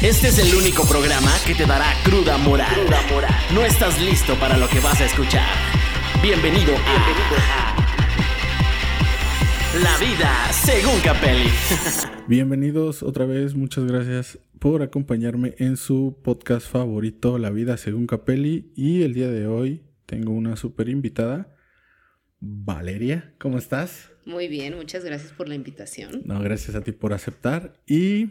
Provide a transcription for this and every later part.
Este es el único programa que te dará cruda moral. No estás listo para lo que vas a escuchar. Bienvenido a, La vida según Capelli. Bienvenidos otra vez, muchas gracias por acompañarme en su podcast favorito, La vida según Capelli. Y el día de hoy tengo una súper invitada, Valeria. ¿Cómo estás? Muy bien, muchas gracias por la invitación. No, gracias a ti por aceptar. Y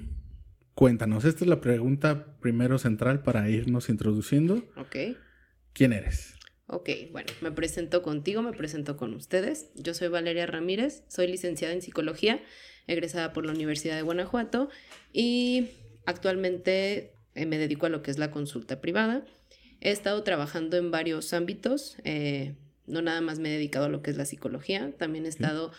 cuéntanos, esta es la pregunta primero central para irnos introduciendo. Ok. ¿Quién eres? Ok, bueno, me presento contigo, me presento con ustedes. Yo soy Valeria Ramírez, soy licenciada en psicología, egresada por la Universidad de Guanajuato y actualmente me dedico a lo que es la consulta privada. He estado trabajando en varios ámbitos, eh, no nada más me he dedicado a lo que es la psicología, también he estado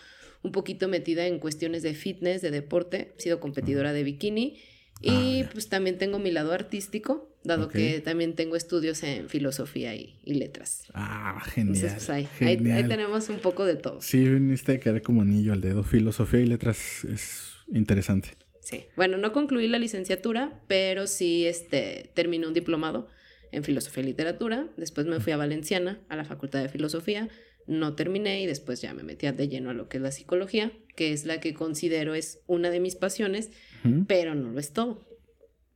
un poquito metida en cuestiones de fitness, de deporte, he sido competidora de bikini y Ah, pues también tengo mi lado artístico, dado que también tengo estudios en filosofía y, y letras. Ah, genial. Entonces, pues ahí, ahí- ahí genial. tenemos un poco de todo. Sí, viniste a quedar como anillo al dedo. Filosofía y letras es interesante. Sí. Bueno, no concluí la licenciatura, pero sí este, terminé un diplomado en filosofía y literatura. Después me fui a Valenciana, a la Facultad de Filosofía. No terminé y después ya me metí de lleno a lo que es la psicología, que es la que considero es una de mis pasiones, pero no lo es todo.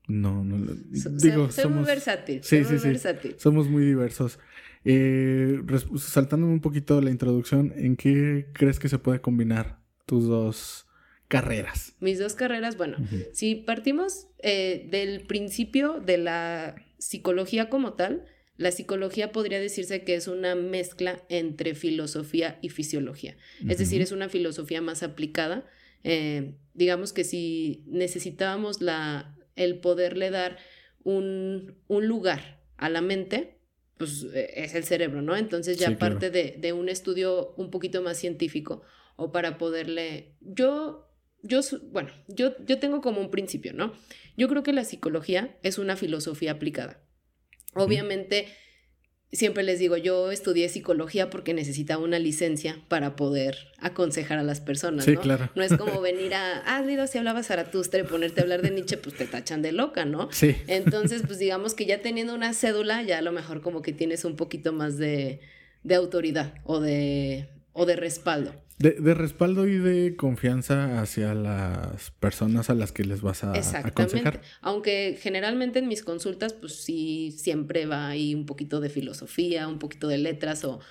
No, no. lo- So- digo, soy, soy somos, muy versátil. Sí, soy sí, muy sí. versátil. somos muy diversos. Eh, saltándome un poquito la introducción, ¿en qué crees que se puede combinar tus dos carreras? Mis dos carreras, bueno, Ujú. si partimos eh, del principio de la psicología como tal, la psicología podría decirse que es una mezcla entre filosofía y fisiología. Es decir, es una filosofía más aplicada. Eh, digamos que si necesitábamos la, el poderle dar un, un lugar a la mente, pues eh, es el cerebro, ¿no? Entonces ya Sí, claro. parte de, de un estudio un poquito más científico o para poderle... Yo, yo, bueno, yo, yo tengo como un principio, ¿no? Yo creo que la psicología es una filosofía aplicada. Obviamente, siempre les digo, yo estudié psicología porque necesitaba una licencia para poder aconsejar a las personas, Sí, ¿no? claro. No es como venir a, ah, Lido, si hablaba Zaratustra y ponerte a hablar de Nietzsche, pues te tachan de loca, ¿no? Sí. Entonces, pues digamos que ya teniendo una cédula, ya a lo mejor como que tienes un poquito más de, de autoridad o de, o de respaldo. De, de respaldo y de confianza hacia las personas a las que les vas a Exactamente. aconsejar. Aunque generalmente en mis consultas, pues sí, siempre va ahí un poquito de filosofía, un poquito de letras o...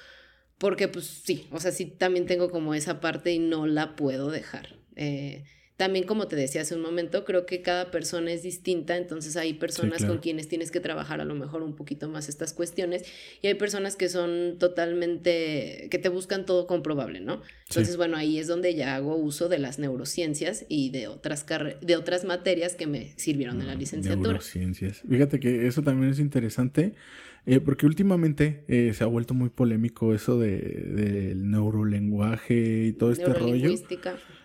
Porque pues sí, o sea, sí también tengo como esa parte y no la puedo dejar. Eh, también como te decía hace un momento, creo que cada persona es distinta, entonces hay personas claro. con quienes tienes que trabajar a lo mejor un poquito más estas cuestiones y hay personas que son totalmente, que te buscan todo comprobable, ¿no? Entonces, bueno, ahí es donde ya hago uso de las neurociencias y de otras, de otras materias que me sirvieron en la licenciatura. Neurociencias. Fíjate que eso también es interesante, eh, porque últimamente eh, se ha vuelto muy polémico eso de, del neurolenguaje y todo este rollo.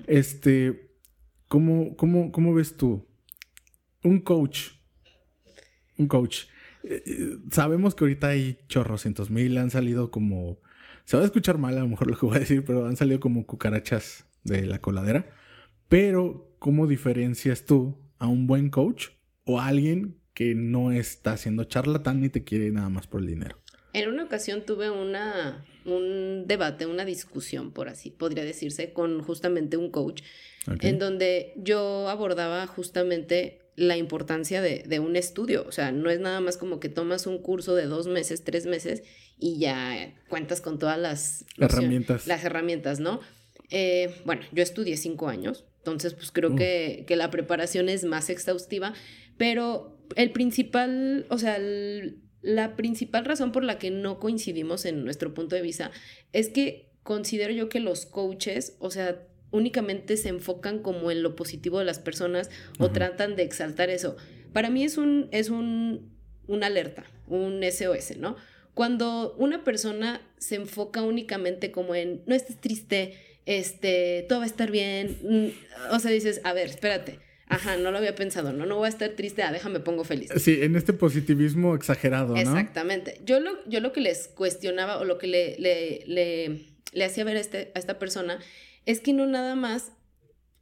Este, ¿cómo, cómo, cómo ves tú? Un coach. Un coach. Eh, eh, sabemos que ahorita hay chorrocientos mil, han salido como. Se va a escuchar mal a lo mejor lo que voy a decir, pero han salido como cucarachas de la coladera. Pero, ¿cómo diferencias tú a un buen coach o a alguien que no está haciendo charlatán ni te quiere nada más por el dinero? En una ocasión tuve una, un debate, una discusión, por así podría decirse, con justamente un coach, en donde yo abordaba justamente la importancia de, de un estudio. O sea, no es nada más como que tomas un curso de dos meses, tres meses y ya cuentas con todas las Herramientas. Las herramientas, ¿no? Eh, bueno, yo estudié cinco años, entonces pues creo Uh. que, que la preparación es más exhaustiva, pero el principal, o sea, el- la principal razón por la que no coincidimos en nuestro punto de vista es que considero yo que los coaches, o sea, únicamente se enfocan como en lo positivo de las personas o tratan de exaltar eso. Para mí es un, es un, una alerta, un SOS, ¿no? Cuando una persona se enfoca únicamente como en, no estés triste, este, todo va a estar bien, mm, o sea, dices, a ver, espérate, ajá, no lo había pensado, no, no voy a estar triste, ah, déjame pongo feliz. Sí, en este positivismo exagerado, ¿no? Exactamente. Yo lo, yo lo que les cuestionaba o lo que le, le, le, le hacía ver a, este, a esta persona es que no nada más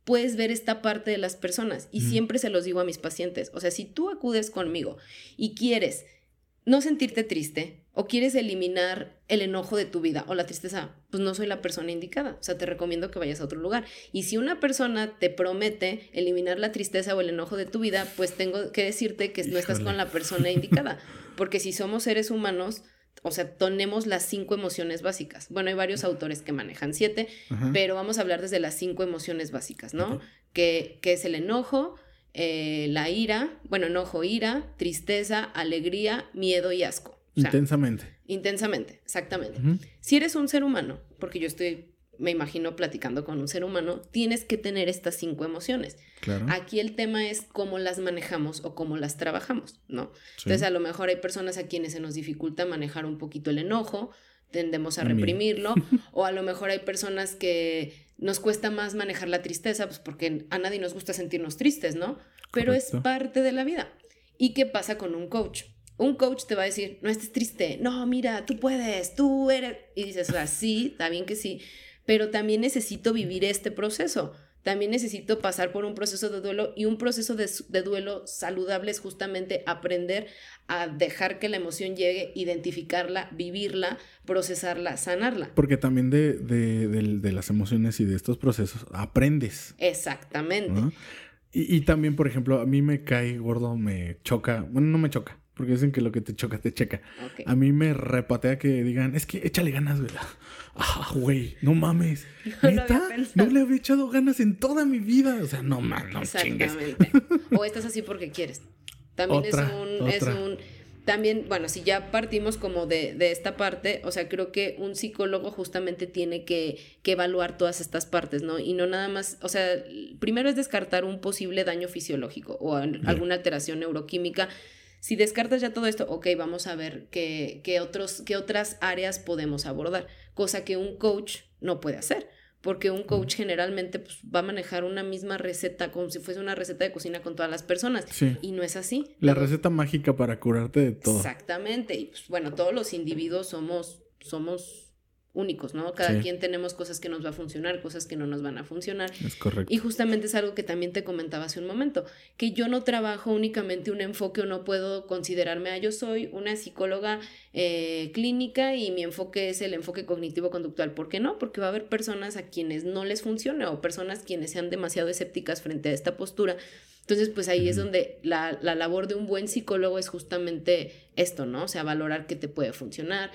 puedes ver esta parte de las personas. Y siempre se los digo a mis pacientes. O sea, si tú acudes conmigo y quieres no sentirte triste o quieres eliminar el enojo de tu vida o la tristeza, pues no soy la persona indicada. O sea, te recomiendo que vayas a otro lugar. Y si una persona te promete eliminar la tristeza o el enojo de tu vida, pues tengo que decirte que no estás con la persona indicada. Porque si somos seres humanos, o sea, tenemos las cinco emociones básicas. Bueno, hay varios autores que manejan siete, pero vamos a hablar desde las cinco emociones básicas, ¿no? Que, que es el enojo, eh, la ira, bueno, enojo, ira, tristeza, alegría, miedo y asco. Intensamente. Intensamente, exactamente. Si eres un ser humano, porque yo estoy, me imagino, platicando con un ser humano, tienes que tener estas cinco emociones. Claro. Aquí el tema es cómo las manejamos o cómo las trabajamos, ¿no? Entonces, a lo mejor hay personas a quienes se nos dificulta manejar un poquito el enojo, tendemos a reprimirlo, o a lo mejor hay personas que nos cuesta más manejar la tristeza, pues porque a nadie nos gusta sentirnos tristes, ¿no? Pero es parte de la vida. ¿Y qué pasa con un coach? Un coach te va a decir, no estés triste, no, mira, tú puedes, tú eres... Y dices, o sea, sí, está bien que sí, pero también necesito vivir este proceso también necesito pasar por un proceso de duelo y un proceso de, duelo saludable es justamente aprender a dejar que la emoción llegue, identificarla, vivirla, procesarla, sanarla. Porque también de, de, las emociones y de estos procesos aprendes. Exactamente. Y, también, por ejemplo, a mí me cae gordo, me choca, bueno, no me choca, porque dicen que lo que te choca, te checa. A mí me repatea que digan, es que échale ganas, güey. Ah, güey, no mames. ¿Neta? No le había echado ganas en toda mi vida. O sea, no mames, no Exactamente. o estás así porque quieres. También es un, es un también, bueno, si ya partimos como de, de, esta parte, o sea, creo que un psicólogo justamente tiene que, que, evaluar todas estas partes, ¿no? Y no nada más, o sea, primero es descartar un posible daño fisiológico o alguna alteración neuroquímica. Si descartas ya todo esto, ok, vamos a ver qué, qué, otros, qué otras áreas podemos abordar, cosa que un coach no puede hacer porque un coach generalmente pues, va a manejar una misma receta como si fuese una receta de cocina con todas las personas. Y no es así. La receta mágica para curarte de todo. Exactamente. Y pues bueno, todos los individuos somos, somos únicos, ¿no? Cada quien tenemos cosas que nos va a funcionar, cosas que no nos van a funcionar. Es correcto. Y justamente es algo que también te comentaba hace un momento, que yo no trabajo únicamente un enfoque o no puedo considerarme, ah, yo soy una psicóloga eh, clínica y mi enfoque es el enfoque cognitivo-conductual. ¿Por qué no? Porque va a haber personas a quienes no les funcione o personas quienes sean demasiado escépticas frente a esta postura. Entonces, pues ahí es donde la, la labor de un buen psicólogo es justamente esto, ¿no? O sea, valorar qué te puede funcionar.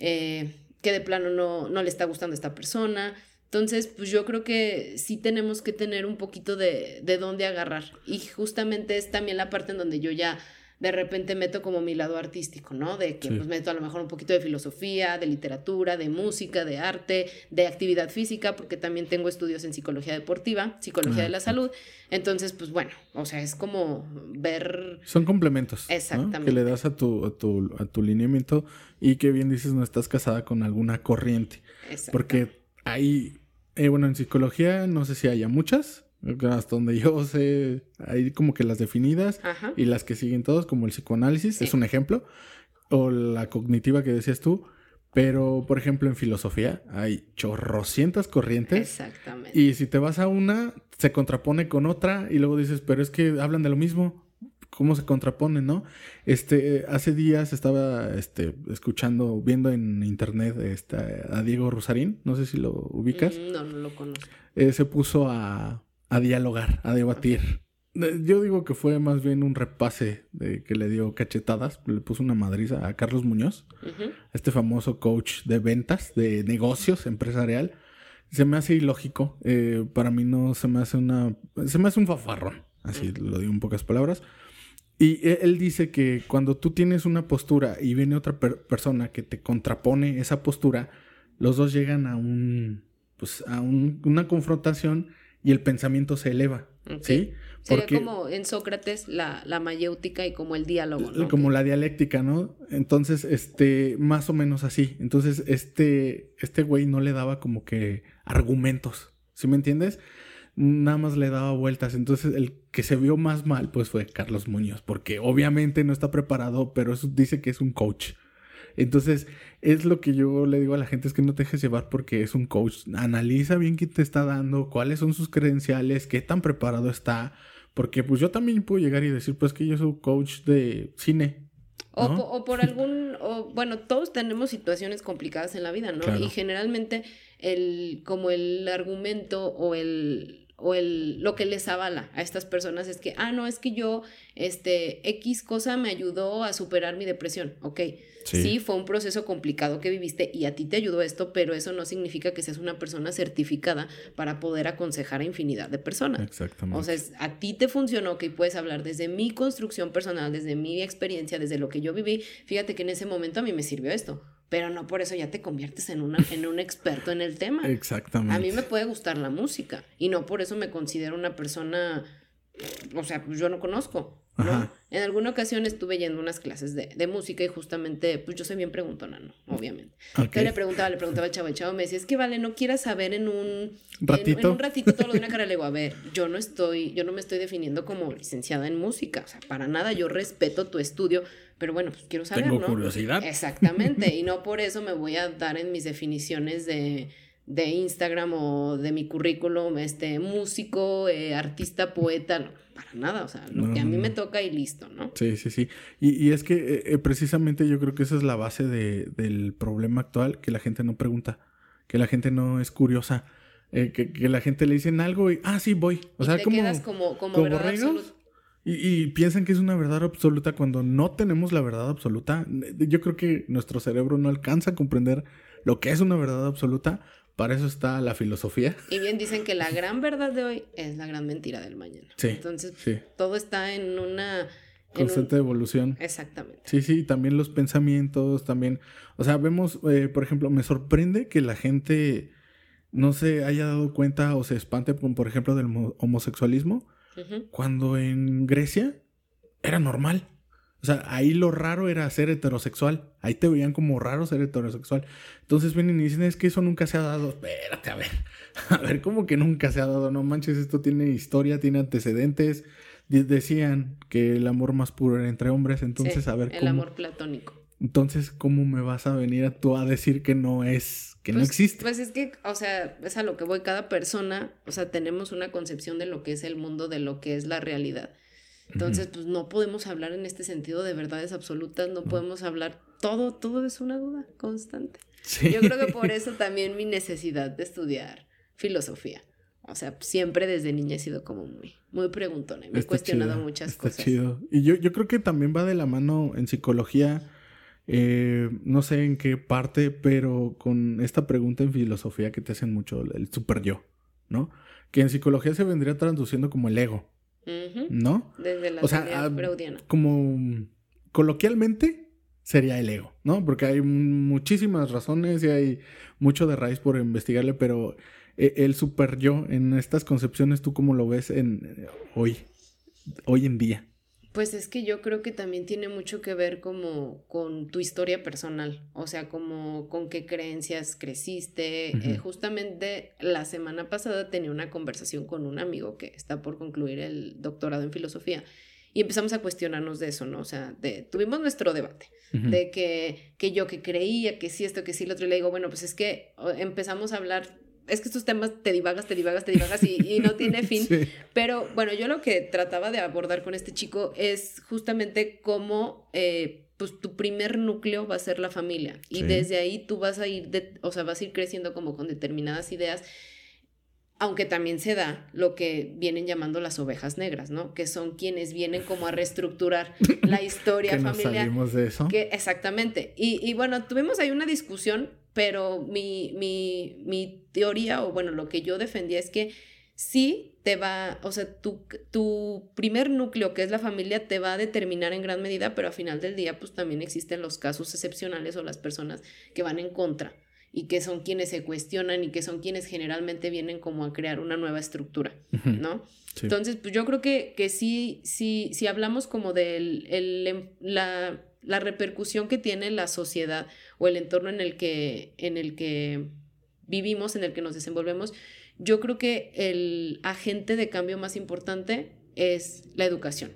Eh, que de plano no, no le está gustando a esta persona. Entonces, pues yo creo que sí tenemos que tener un poquito de, de dónde agarrar. Y justamente es también la parte en donde yo ya de repente meto como mi lado artístico, ¿no? De que pues meto a lo mejor un poquito de filosofía, de literatura, de música, de arte, de actividad física, porque también tengo estudios en psicología deportiva, psicología de ah, la salud. Entonces, pues bueno, o sea, es como ver... Son complementos. Exactamente. Que le das a tu, a tu, a tu lineamiento y que bien dices, no estás casada con alguna corriente. Exacto. Porque hay, eh, bueno, en psicología no sé si haya muchas, hasta donde yo sé, hay como que las definidas y las que siguen todos, como el psicoanálisis, es un ejemplo, o la cognitiva que decías tú. Pero, por ejemplo, en filosofía hay chorrocientas corrientes. Exactamente. Y si te vas a una, se contrapone con otra y luego dices, pero es que hablan de lo mismo. ¿Cómo se contrapone, no? Este, hace días estaba este, escuchando, viendo en internet este, a Diego Rosarín, no sé si lo ubicas. Mm, no, no lo conozco. Eh, se puso a, a dialogar, a debatir. Yo digo que fue más bien un repase de que le dio cachetadas, le puso una madriza a Carlos Muñoz, este famoso coach de ventas, de negocios empresarial. Se me hace ilógico, eh, para mí no se me hace una, se me hace un fafarrón, así lo digo en pocas palabras. Y e, él dice que cuando tú tienes una postura y viene otra persona que te contrapone esa postura, los dos llegan a un, pues a una confrontación y el pensamiento se eleva. ¿Sí? Sería como en Sócrates la, la, mayéutica y como el diálogo, ¿no? Como la dialéctica, ¿no? Entonces, este, más o menos así. Entonces, este, este güey no le daba como que argumentos, ¿sí me entiendes? Nada más le daba vueltas. Entonces, el que se vio más mal, pues fue Carlos Muñoz, porque obviamente no está preparado, pero eso dice que es un coach. Entonces, es lo que yo le digo a la gente, es que no te dejes llevar porque es un coach. Analiza bien qué te está dando, cuáles son sus credenciales, qué tan preparado está. Porque pues yo también puedo llegar y decir, pues que yo soy coach de cine. O, po- o por algún, o bueno, todos tenemos situaciones complicadas en la vida, ¿no? Claro. Y generalmente el, como el argumento o el, o el, lo que les avala a estas personas es que, ah, no, es que yo, este, X cosa me ayudó a superar mi depresión, ok. Sí. Sí. fue un proceso complicado que viviste y a ti te ayudó esto, pero eso no significa que seas una persona certificada para poder aconsejar a infinidad de personas. Exactamente. O sea, es- a ti te funcionó que puedes hablar desde mi construcción personal, desde mi experiencia, desde lo que yo viví. Fíjate que en ese momento a mí me sirvió esto, pero no por eso ya te conviertes en, una, en un experto en el tema. Exactamente. A mí me puede gustar la música y no por eso me considero una persona, o sea, pues yo no conozco. ¿no? Ajá. En alguna ocasión estuve yendo unas clases de, de música y justamente, pues yo soy bien preguntona, ¿no? Obviamente. Entonces le preguntaba, le preguntaba al chavo, el chavo me decía, es que vale, no quieras saber en un en- En, Ratito. un ratito todo lo de una cara. Le digo, a ver, yo no estoy, yo no me estoy definiendo como licenciada en música, o sea, para nada, yo respeto tu estudio, pero bueno, pues quiero saber, Tengo ¿no? curiosidad. Exactamente, y no por eso me voy a dar en mis definiciones de, de Instagram o de mi currículum, este, músico, eh, artista, poeta, no, para nada, o sea, lo No, que a mí no, me toca y listo, ¿no? Sí, sí, sí. Y, y es que eh, eh, precisamente yo creo que esa es la base de- del problema actual, que la gente no pregunta, que la gente no es curiosa, eh, que, que la gente le dicen algo y, ah, sí, voy. O y sea, te como, quedas como, como, verdad. Y, y piensan que es una verdad absoluta cuando no tenemos la verdad absoluta. Yo creo que nuestro cerebro no alcanza a comprender lo que es una verdad absoluta. Para eso está la filosofía. Y bien dicen que la gran verdad de hoy es la gran mentira del mañana. Sí, Entonces, sí. todo está en una... un- Constante evolución. Exactamente. Sí, sí, también los pensamientos, también, o sea, vemos, eh, por ejemplo, me sorprende que la gente no se haya dado cuenta o se espante, por ejemplo, del mo- cuando en Grecia era normal. O sea, ahí lo raro era ser heterosexual. Ahí te veían como raro ser heterosexual. Entonces vienen y dicen, es que eso nunca se ha dado. Espérate, a ver. A ver, ¿cómo que nunca se ha dado? No manches, esto tiene historia, tiene antecedentes. De- decían que el amor más puro era entre hombres. Entonces, Sí, a ver, El ¿cómo? amor platónico. Entonces, ¿cómo me vas a venir a tú a decir que no es, que no Pues- existe? Pues es que, o sea, es a lo que voy. Cada persona, o sea, tenemos una concepción de lo que es el mundo, de lo que es la realidad. Entonces, pues no podemos hablar en este sentido de verdades absolutas, no podemos hablar, todo, todo es una duda constante. Sí. Yo creo que por eso también mi necesidad de estudiar filosofía. O sea, siempre desde niña he sido como muy, muy preguntona y me he cuestionado chido, muchas está cosas. chido. Y yo, yo creo que también va de la mano en psicología, eh, no sé en qué parte, pero con esta pregunta en filosofía que te hacen mucho, el super yo, ¿no? Que en psicología se vendría traduciendo como el ego, ¿no? Desde la O sea, ah. Como coloquialmente sería el ego, ¿no? Porque hay muchísimas razones y hay mucho de raíz por investigarle, pero eh, el super yo en estas concepciones, ¿tú cómo lo ves en eh, hoy, hoy en día? Pues es que yo creo que también tiene mucho que ver como con tu historia personal, o sea, como con qué creencias creciste. Eh, justamente la semana pasada tenía una conversación con un amigo que está por concluir el doctorado en filosofía y empezamos a cuestionarnos de eso, ¿no? O sea, de, tuvimos nuestro debate de que, que yo que creía, que sí esto, que sí lo otro, y le digo, bueno, pues es que empezamos a hablar, es que estos temas te divagas, te divagas, te divagas y, y no tiene fin. Sí. Pero bueno, yo lo que trataba de abordar con este chico es justamente cómo eh, pues tu primer núcleo va a ser la familia y Sí. desde ahí tú vas a ir, de- o sea, vas a ir creciendo como con determinadas ideas. Aunque también se da lo que vienen llamando las ovejas negras, ¿no? Que son quienes vienen como a reestructurar la historia que nos familiar. salimos de eso. Que, exactamente. Y, y bueno, tuvimos ahí una discusión, pero mi, mi, mi teoría, o bueno, lo que yo defendía es que sí te va, o sea, tu, tu primer núcleo, que es la familia, te va a determinar en gran medida, pero a final del día, pues también existen los casos excepcionales o las personas que van en contra y que son quienes se cuestionan y que son quienes generalmente vienen como a crear una nueva estructura. ¿no? Sí. Entonces, pues yo creo que, que sí, sí, si hablamos como de el, la, la repercusión que tiene la sociedad o el entorno en el que, en el que vivimos, en el que nos desenvolvemos, yo creo que el agente de cambio más importante es la educación.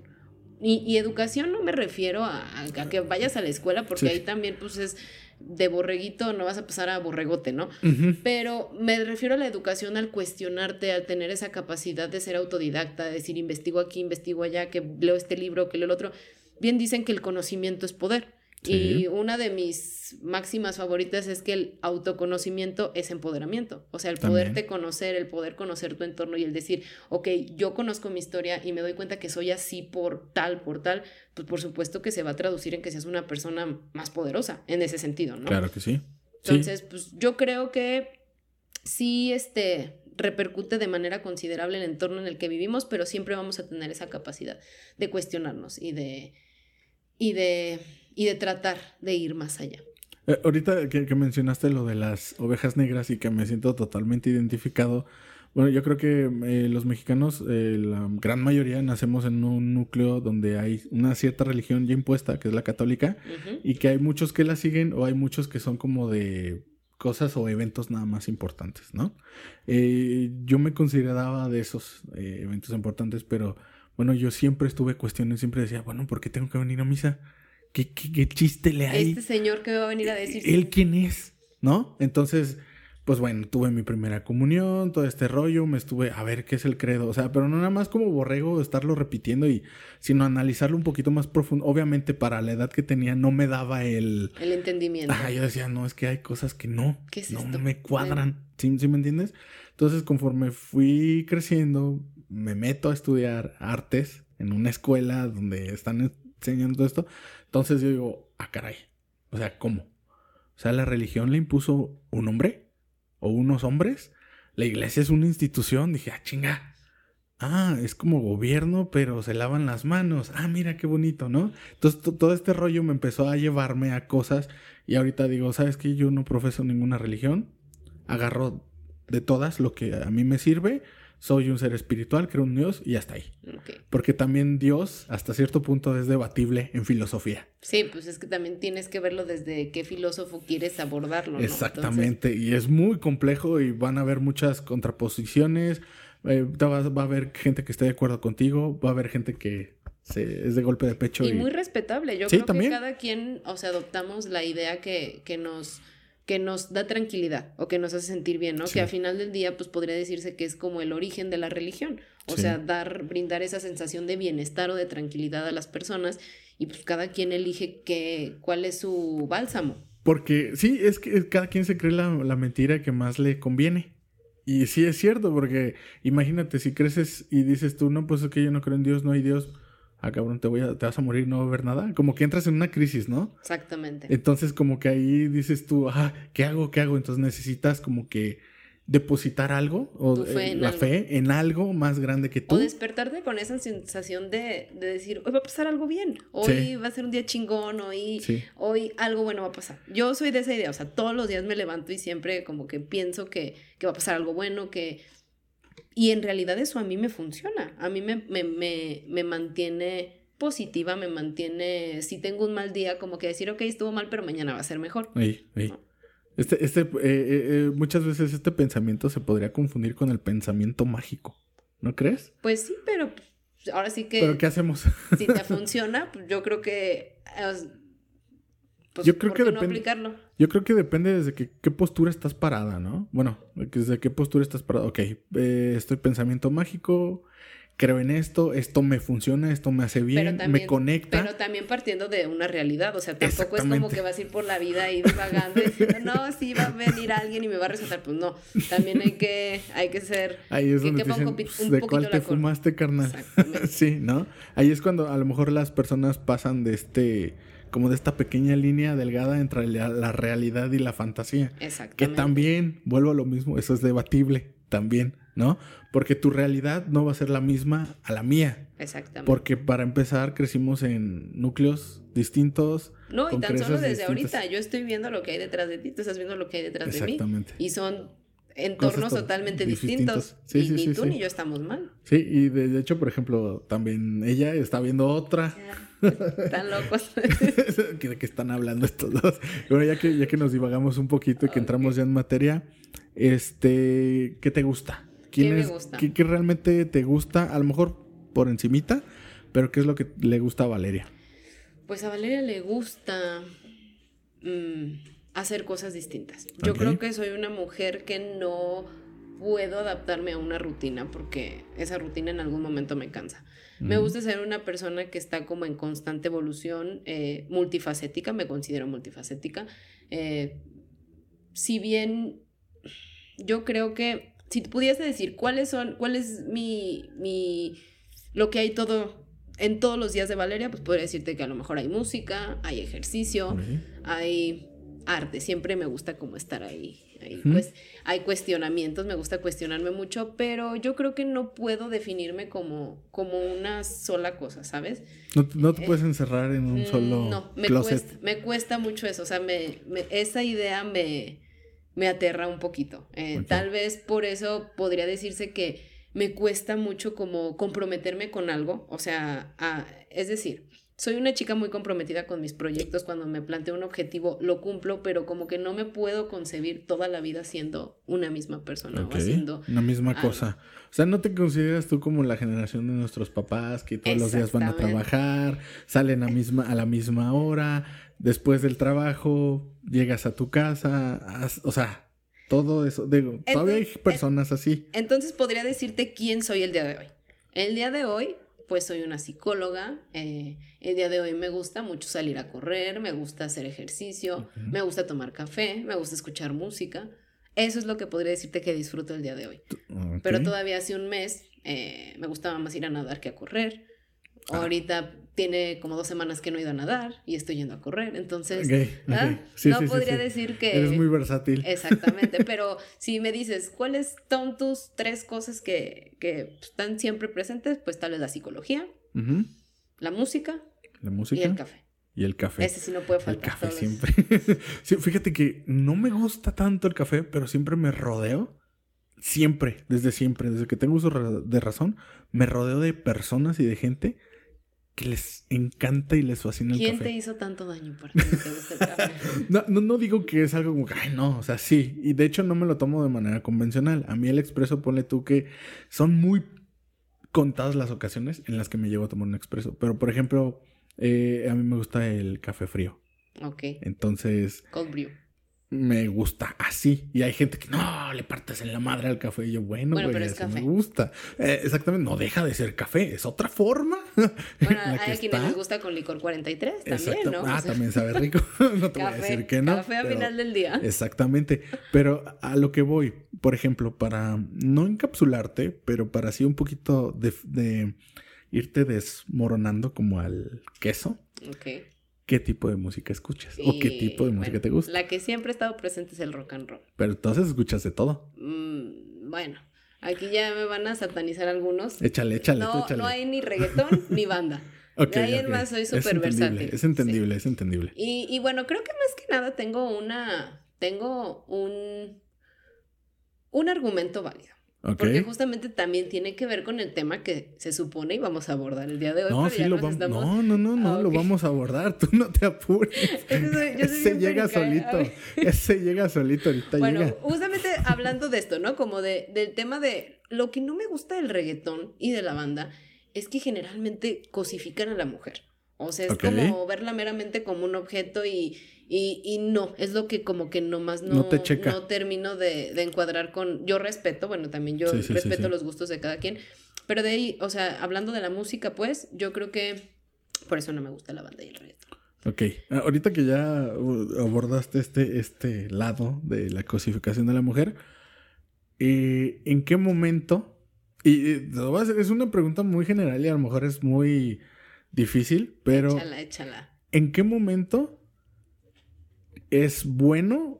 Y, educación no me refiero a, que vayas a la escuela, porque ahí también pues es de borreguito, no vas a pasar a borregote, ¿no? Pero me refiero a la educación al cuestionarte, al tener esa capacidad de ser autodidacta, de decir, investigo aquí, investigo allá, que leo este libro, que leo el otro. Bien dicen que el conocimiento es poder. Y una de mis máximas favoritas es que el autoconocimiento es empoderamiento. O sea, el poderte conocer, el poder conocer tu entorno y el decir, ok, yo conozco mi historia y me doy cuenta que soy así por tal, por tal, pues por supuesto que se va a traducir en que seas una persona más poderosa en ese sentido, ¿no? Claro que sí. Entonces, pues yo creo que sí, este repercute de manera considerable el entorno en el que vivimos, pero siempre vamos a tener esa capacidad de cuestionarnos y de y de y de tratar de ir más allá. Eh, ahorita que, mencionaste lo de las ovejas negras y que me siento totalmente identificado, bueno, yo creo que eh, los mexicanos, eh, la gran mayoría, nacemos en un núcleo donde hay una cierta religión ya impuesta, que es la católica, y que hay muchos que la siguen o hay muchos que son como de cosas o eventos nada más importantes, ¿no? yo me consideraba de esos eventos importantes, pero bueno, yo siempre estuve cuestionando, siempre decía, bueno, ¿por qué tengo que venir a misa? ¿Qué, qué, chiste le hay? Este señor que va a venir a decir. ¿Él quién es? ¿No? Entonces, pues bueno, tuve mi primera comunión, todo este rollo, me estuve a ver qué es el credo, o sea, pero no nada más como borrego estarlo repitiendo y sino analizarlo un poquito más profundo. Obviamente para la edad que tenía no me daba el el entendimiento. Ah, yo decía, no, es que hay cosas que no, no me cuadran. ¿Sí, ¿Sí me entiendes? Entonces, conforme fui creciendo, me meto a estudiar artes en una escuela donde están enseñando todo esto. Entonces yo digo, ah, caray. O sea, ¿cómo? O sea, la religión le impuso un hombre o unos hombres. La iglesia es una institución. Dije, ah, chinga. Ah, es como gobierno, pero se lavan las manos. Ah, mira qué bonito, ¿no? Entonces todo este rollo me empezó a llevarme a cosas y ahorita digo, ¿sabes qué? Yo no profeso ninguna religión. Agarro de todas lo que a mí me sirve soy un ser espiritual, creo en Dios y hasta ahí. Porque también Dios, hasta cierto punto, es debatible en filosofía. Sí, pues es que también tienes que verlo desde qué filósofo quieres abordarlo. ¿no? Exactamente, y es muy complejo y van a haber muchas contraposiciones. Eh, va, a haber gente que esté de acuerdo contigo, va a haber gente que se, es de golpe de pecho. Y, muy respetable. Yo creo que cada quien, o sea, adoptamos la idea que, que nos que nos da tranquilidad o que nos hace sentir bien, ¿no? Que al final del día, pues podría decirse que es como el origen de la religión. O sea, dar, brindar esa sensación de bienestar o de tranquilidad a las personas y pues cada quien elige qué, cuál es su bálsamo. Porque sí, es que cada quien se cree la, la mentira que más le conviene. Y sí es cierto, porque imagínate, si creces y dices tú, no, pues es que yo no creo en Dios, no hay Dios ah, cabrón, te, voy a, te vas a morir, no va a ver nada. Como que entras en una crisis, ¿no? Exactamente. Entonces, como que ahí dices tú, ah, ¿qué hago? ¿Qué hago? Entonces necesitas como que depositar algo, o eh, la fe en algo más grande que tú. O despertarte con esa sensación de, decir, hoy va a pasar algo bien, hoy va a ser un día chingón, hoy, hoy algo bueno va a pasar. Yo soy de esa idea, o sea, todos los días me levanto y siempre como que pienso que, que va a pasar algo bueno, que y en realidad eso a mí me funciona, a mí me, me, me, me mantiene positiva, me mantiene, si tengo un mal día, como que decir, ok, estuvo mal, pero mañana va a ser mejor. Este, este, eh, eh, eh, muchas veces este pensamiento se podría confundir con el pensamiento mágico, ¿no crees? Pues sí, pero ahora sí que... ¿Pero qué hacemos? Si te funciona, pues yo creo que pues, yo creo que depende. Yo creo que depende desde qué postura estás parada, ¿no? Bueno, desde qué postura estás parada. Ok, eh, estoy pensamiento mágico, creo en esto, esto me funciona, esto me hace bien, me conecta. Pero también partiendo de una realidad, o sea, tampoco es como que vas a ir por la vida ahí divagando diciendo, no, sí va a venir alguien y me va a resaltar. Pues no, también hay que, hay que ser... Ahí es donde dicen, ¿de cuál te fumaste, carnal? sí, ¿no? Ahí es cuando a lo mejor las personas pasan de este como de esta pequeña línea delgada entre la realidad y la fantasía. Exactamente. Que también, vuelvo a lo mismo, eso es debatible también, ¿no? Porque tu realidad no va a ser la misma a la mía. Exactamente. Porque para empezar crecimos en núcleos distintos. No, y tan solo desde ahorita. Yo estoy viendo lo que hay detrás de ti, tú estás viendo lo que hay detrás de mí. Exactamente. Y son entornos totalmente distintos. Sí, y ni tú ni yo estamos mal. Sí, y de, hecho, por ejemplo, también ella está viendo otra. Están locos. ¿De qué están hablando estos dos? Bueno, ya que, ya que nos divagamos un poquito y que entramos ya en materia, este, ¿qué te gusta? ¿Quién ¿Qué me gusta? ¿qué, realmente te gusta? A lo mejor por encimita, Pero ¿qué es lo que le gusta a Valeria? Pues a Valeria le gusta mm, hacer cosas distintas. Yo creo que soy una mujer que no puedo adaptarme a una rutina porque esa rutina en algún momento me cansa. Me gusta ser una persona que está como en constante evolución, eh, multifacética, me considero multifacética. Eh, si bien yo creo que si pudiese decir cuáles son, cuál es mi, mi, lo que hay todo en todos los días de Valeria, pues podría decirte que a lo mejor hay música, hay ejercicio, hay arte. Siempre me gusta como estar ahí. Pues hay cuestionamientos, me gusta cuestionarme mucho, pero yo creo que no puedo definirme como, como una sola cosa, ¿sabes? No, te puedes encerrar en un mm, solo no, me Cuesta, me cuesta mucho eso, o sea, me, esa idea me, me aterra un poquito. Eh, tal vez por eso podría decirse que me cuesta mucho como comprometerme con algo, o sea, es decir, soy una chica muy comprometida con mis proyectos, cuando me planteo un objetivo lo cumplo, pero como que no me puedo concebir toda la vida siendo una misma persona o haciendo una misma cosa. O sea, no te consideras tú como la generación de nuestros papás que todos los días van a trabajar, salen a misma a la misma hora, después del trabajo llegas a tu casa, o sea, todo eso, digo, todavía hay personas así. Entonces podría decirte quién soy el día de hoy. El día de hoy, pues soy una psicóloga. Eh, el día de hoy me gusta mucho salir a correr, me gusta hacer ejercicio, me gusta tomar café, me gusta escuchar música. Eso es lo que podría decirte que disfruto el día de hoy. Pero todavía hace un mes eh, me gustaba más ir a nadar que a correr. Ah. Ahorita tiene como dos semanas que no he ido a nadar y estoy yendo a correr. Entonces, ¿ah? no podría decir que... Eres muy versátil. Exactamente, pero si me dices, ¿cuáles son tus tres cosas que, que están siempre presentes? Pues tal vez la psicología, la música, la música y el café. Y el café. Ese sí no puede faltar. El café siempre. fíjate que no me gusta tanto el café, pero siempre me rodeo. Siempre, desde siempre, desde que tengo uso de razón, me rodeo de personas y de gente que les encanta y les fascina el café. ¿Quién te hizo tanto daño para que no te guste el café? no, no, digo que es algo como que, ay, no, o sea, sí. Y de hecho no me lo tomo de manera convencional. A mí el expreso, ponle tú que son muy contadas las ocasiones en las que me llevo a tomar un expreso. Pero, por ejemplo, eh, a mí me gusta el café frío. Ok. Entonces... Cold brew me gusta así. Y hay gente que no, le partes en la madre al café. Y yo, bueno, güey, eso me gusta. Eh, exactamente, no deja de ser café, es otra forma. Bueno, hay quienes les gusta con licor 43 también, ¿no? Ah, también sabe rico. no te voy a decir que no. Café a final del día. Exactamente. Pero a lo que voy, por ejemplo, para no encapsularte, pero para así un poquito de, de irte desmoronando como al queso. Ok qué tipo de música escuchas o qué tipo de música te gusta. La que siempre ha estado presente es el rock and roll. Pero entonces escuchas de todo. Mm, bueno, aquí ya me van a satanizar algunos. Échale, échale. No, no hay ni reggaetón ni banda. Okay, de ahí en más soy súper versátil. Es entendible, es entendible. Y, y bueno, creo que más que nada tengo una. Tengo un. Un argumento válido. Porque justamente también tiene que ver con el tema que se supone y vamos a abordar el día de hoy. No, sí, lo vamos. No, no, no, no, ah, lo vamos a abordar. Tú no te apures. Ese llega solito. Ese llega solito, ahorita bueno, justamente hablando de esto, ¿no? Como de, del tema de lo que no me gusta del reggaetón y de la banda es que generalmente cosifican a la mujer. O sea, es como verla meramente como un objeto y, y, no, es lo que como que nomás no, no, termino de, encuadrar con... Yo respeto, bueno, también yo respeto los gustos de cada quien, pero de ahí, o sea, hablando de la música, pues, yo creo que por eso no me gusta la banda y el reggaetón. Ok, ahorita que ya abordaste este, este lado de la cosificación de la mujer, eh, ¿en qué momento? Y es una pregunta muy general y a lo mejor es muy difícil, pero... Échala, échala. ¿En qué momento ¿es bueno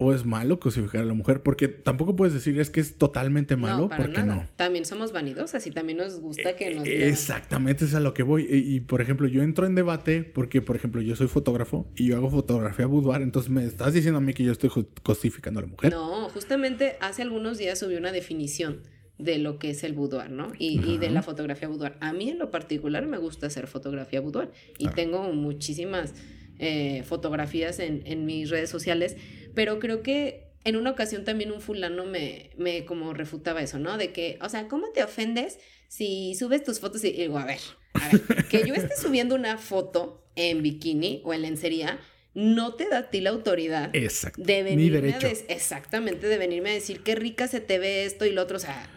o es malo cosificar a la mujer? Porque tampoco puedes decir es que es totalmente malo, porque no. También somos vanidosas y también nos gusta que nos. Exactamente, es a lo que voy. Y, por ejemplo, yo entro en debate porque, por ejemplo, yo soy fotógrafo y yo hago fotografía boudoir, entonces me estás diciendo a mí que yo estoy cosificando a la mujer. No, justamente hace algunos días subí una definición de lo que es el boudoir, ¿no? Y, de la fotografía boudoir. A mí en lo particular me gusta hacer fotografía boudoir y tengo muchísimas eh, fotografías en, en, mis redes sociales, pero creo que en una ocasión también un fulano me, me como refutaba eso, ¿no? De que, o sea, ¿cómo te ofendes si subes tus fotos y digo, a ver, a ver, que yo esté subiendo una foto en bikini o en lencería, no te da a ti la autoridad Exacto. de Ni venirme a exactamente de venirme a decir qué rica se te ve esto y lo otro, o sea,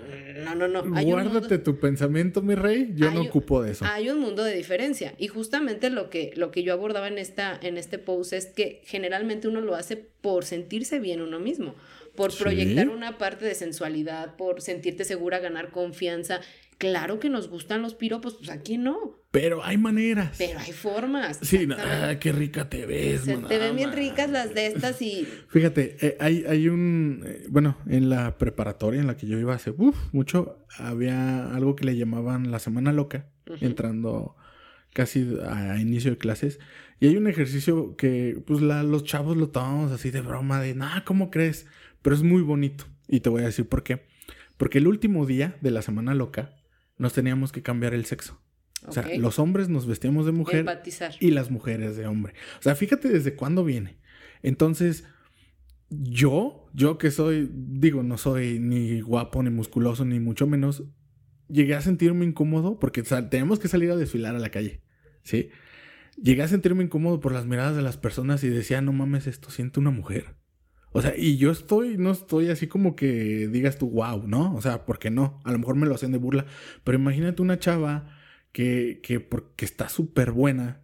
no, no, no. Hay mundo- Guárdate tu pensamiento, mi rey. Yo Hay no un- ocupo de eso. Hay un mundo de diferencia. Y justamente lo que, lo que yo abordaba en, esta, en este post es que generalmente uno lo hace por sentirse bien uno mismo, por Sí. proyectar una parte de sensualidad, por sentirte segura, ganar confianza. Claro que nos gustan los piropos, pues aquí no, Pero hay maneras. pero hay formas. Sí, ah, qué rica te ves. Se man, te ven ah, bien man. ricas las de estas y Fíjate, eh, hay, hay un. eh, bueno, en la preparatoria en la que yo iba hace uf, mucho, había algo que le llamaban la semana loca, entrando casi a inicio de clases. Y hay un ejercicio que, pues, la- los chavos lo tomamos así de broma, de, nah, ¿cómo crees? Pero es muy bonito. Y te voy a decir por qué. Porque el último día de la semana loca nos teníamos que cambiar el sexo. O sea, los hombres nos vestíamos de mujer empatizar. y las mujeres de hombre. O sea, fíjate desde cuándo viene. Entonces, yo, yo que soy, digo, no soy ni guapo, ni musculoso, ni mucho menos, llegué a sentirme incómodo porque tenemos que salir a desfilar a la calle, ¿sí? Llegué a sentirme incómodo por las miradas de las personas y decía, no mames, esto siente una mujer. O sea, y yo estoy, no estoy así como que digas tú, wow, ¿no? O sea, ¿por qué no? A lo mejor me lo hacen de burla, pero imagínate una chava que, que porque está súper buena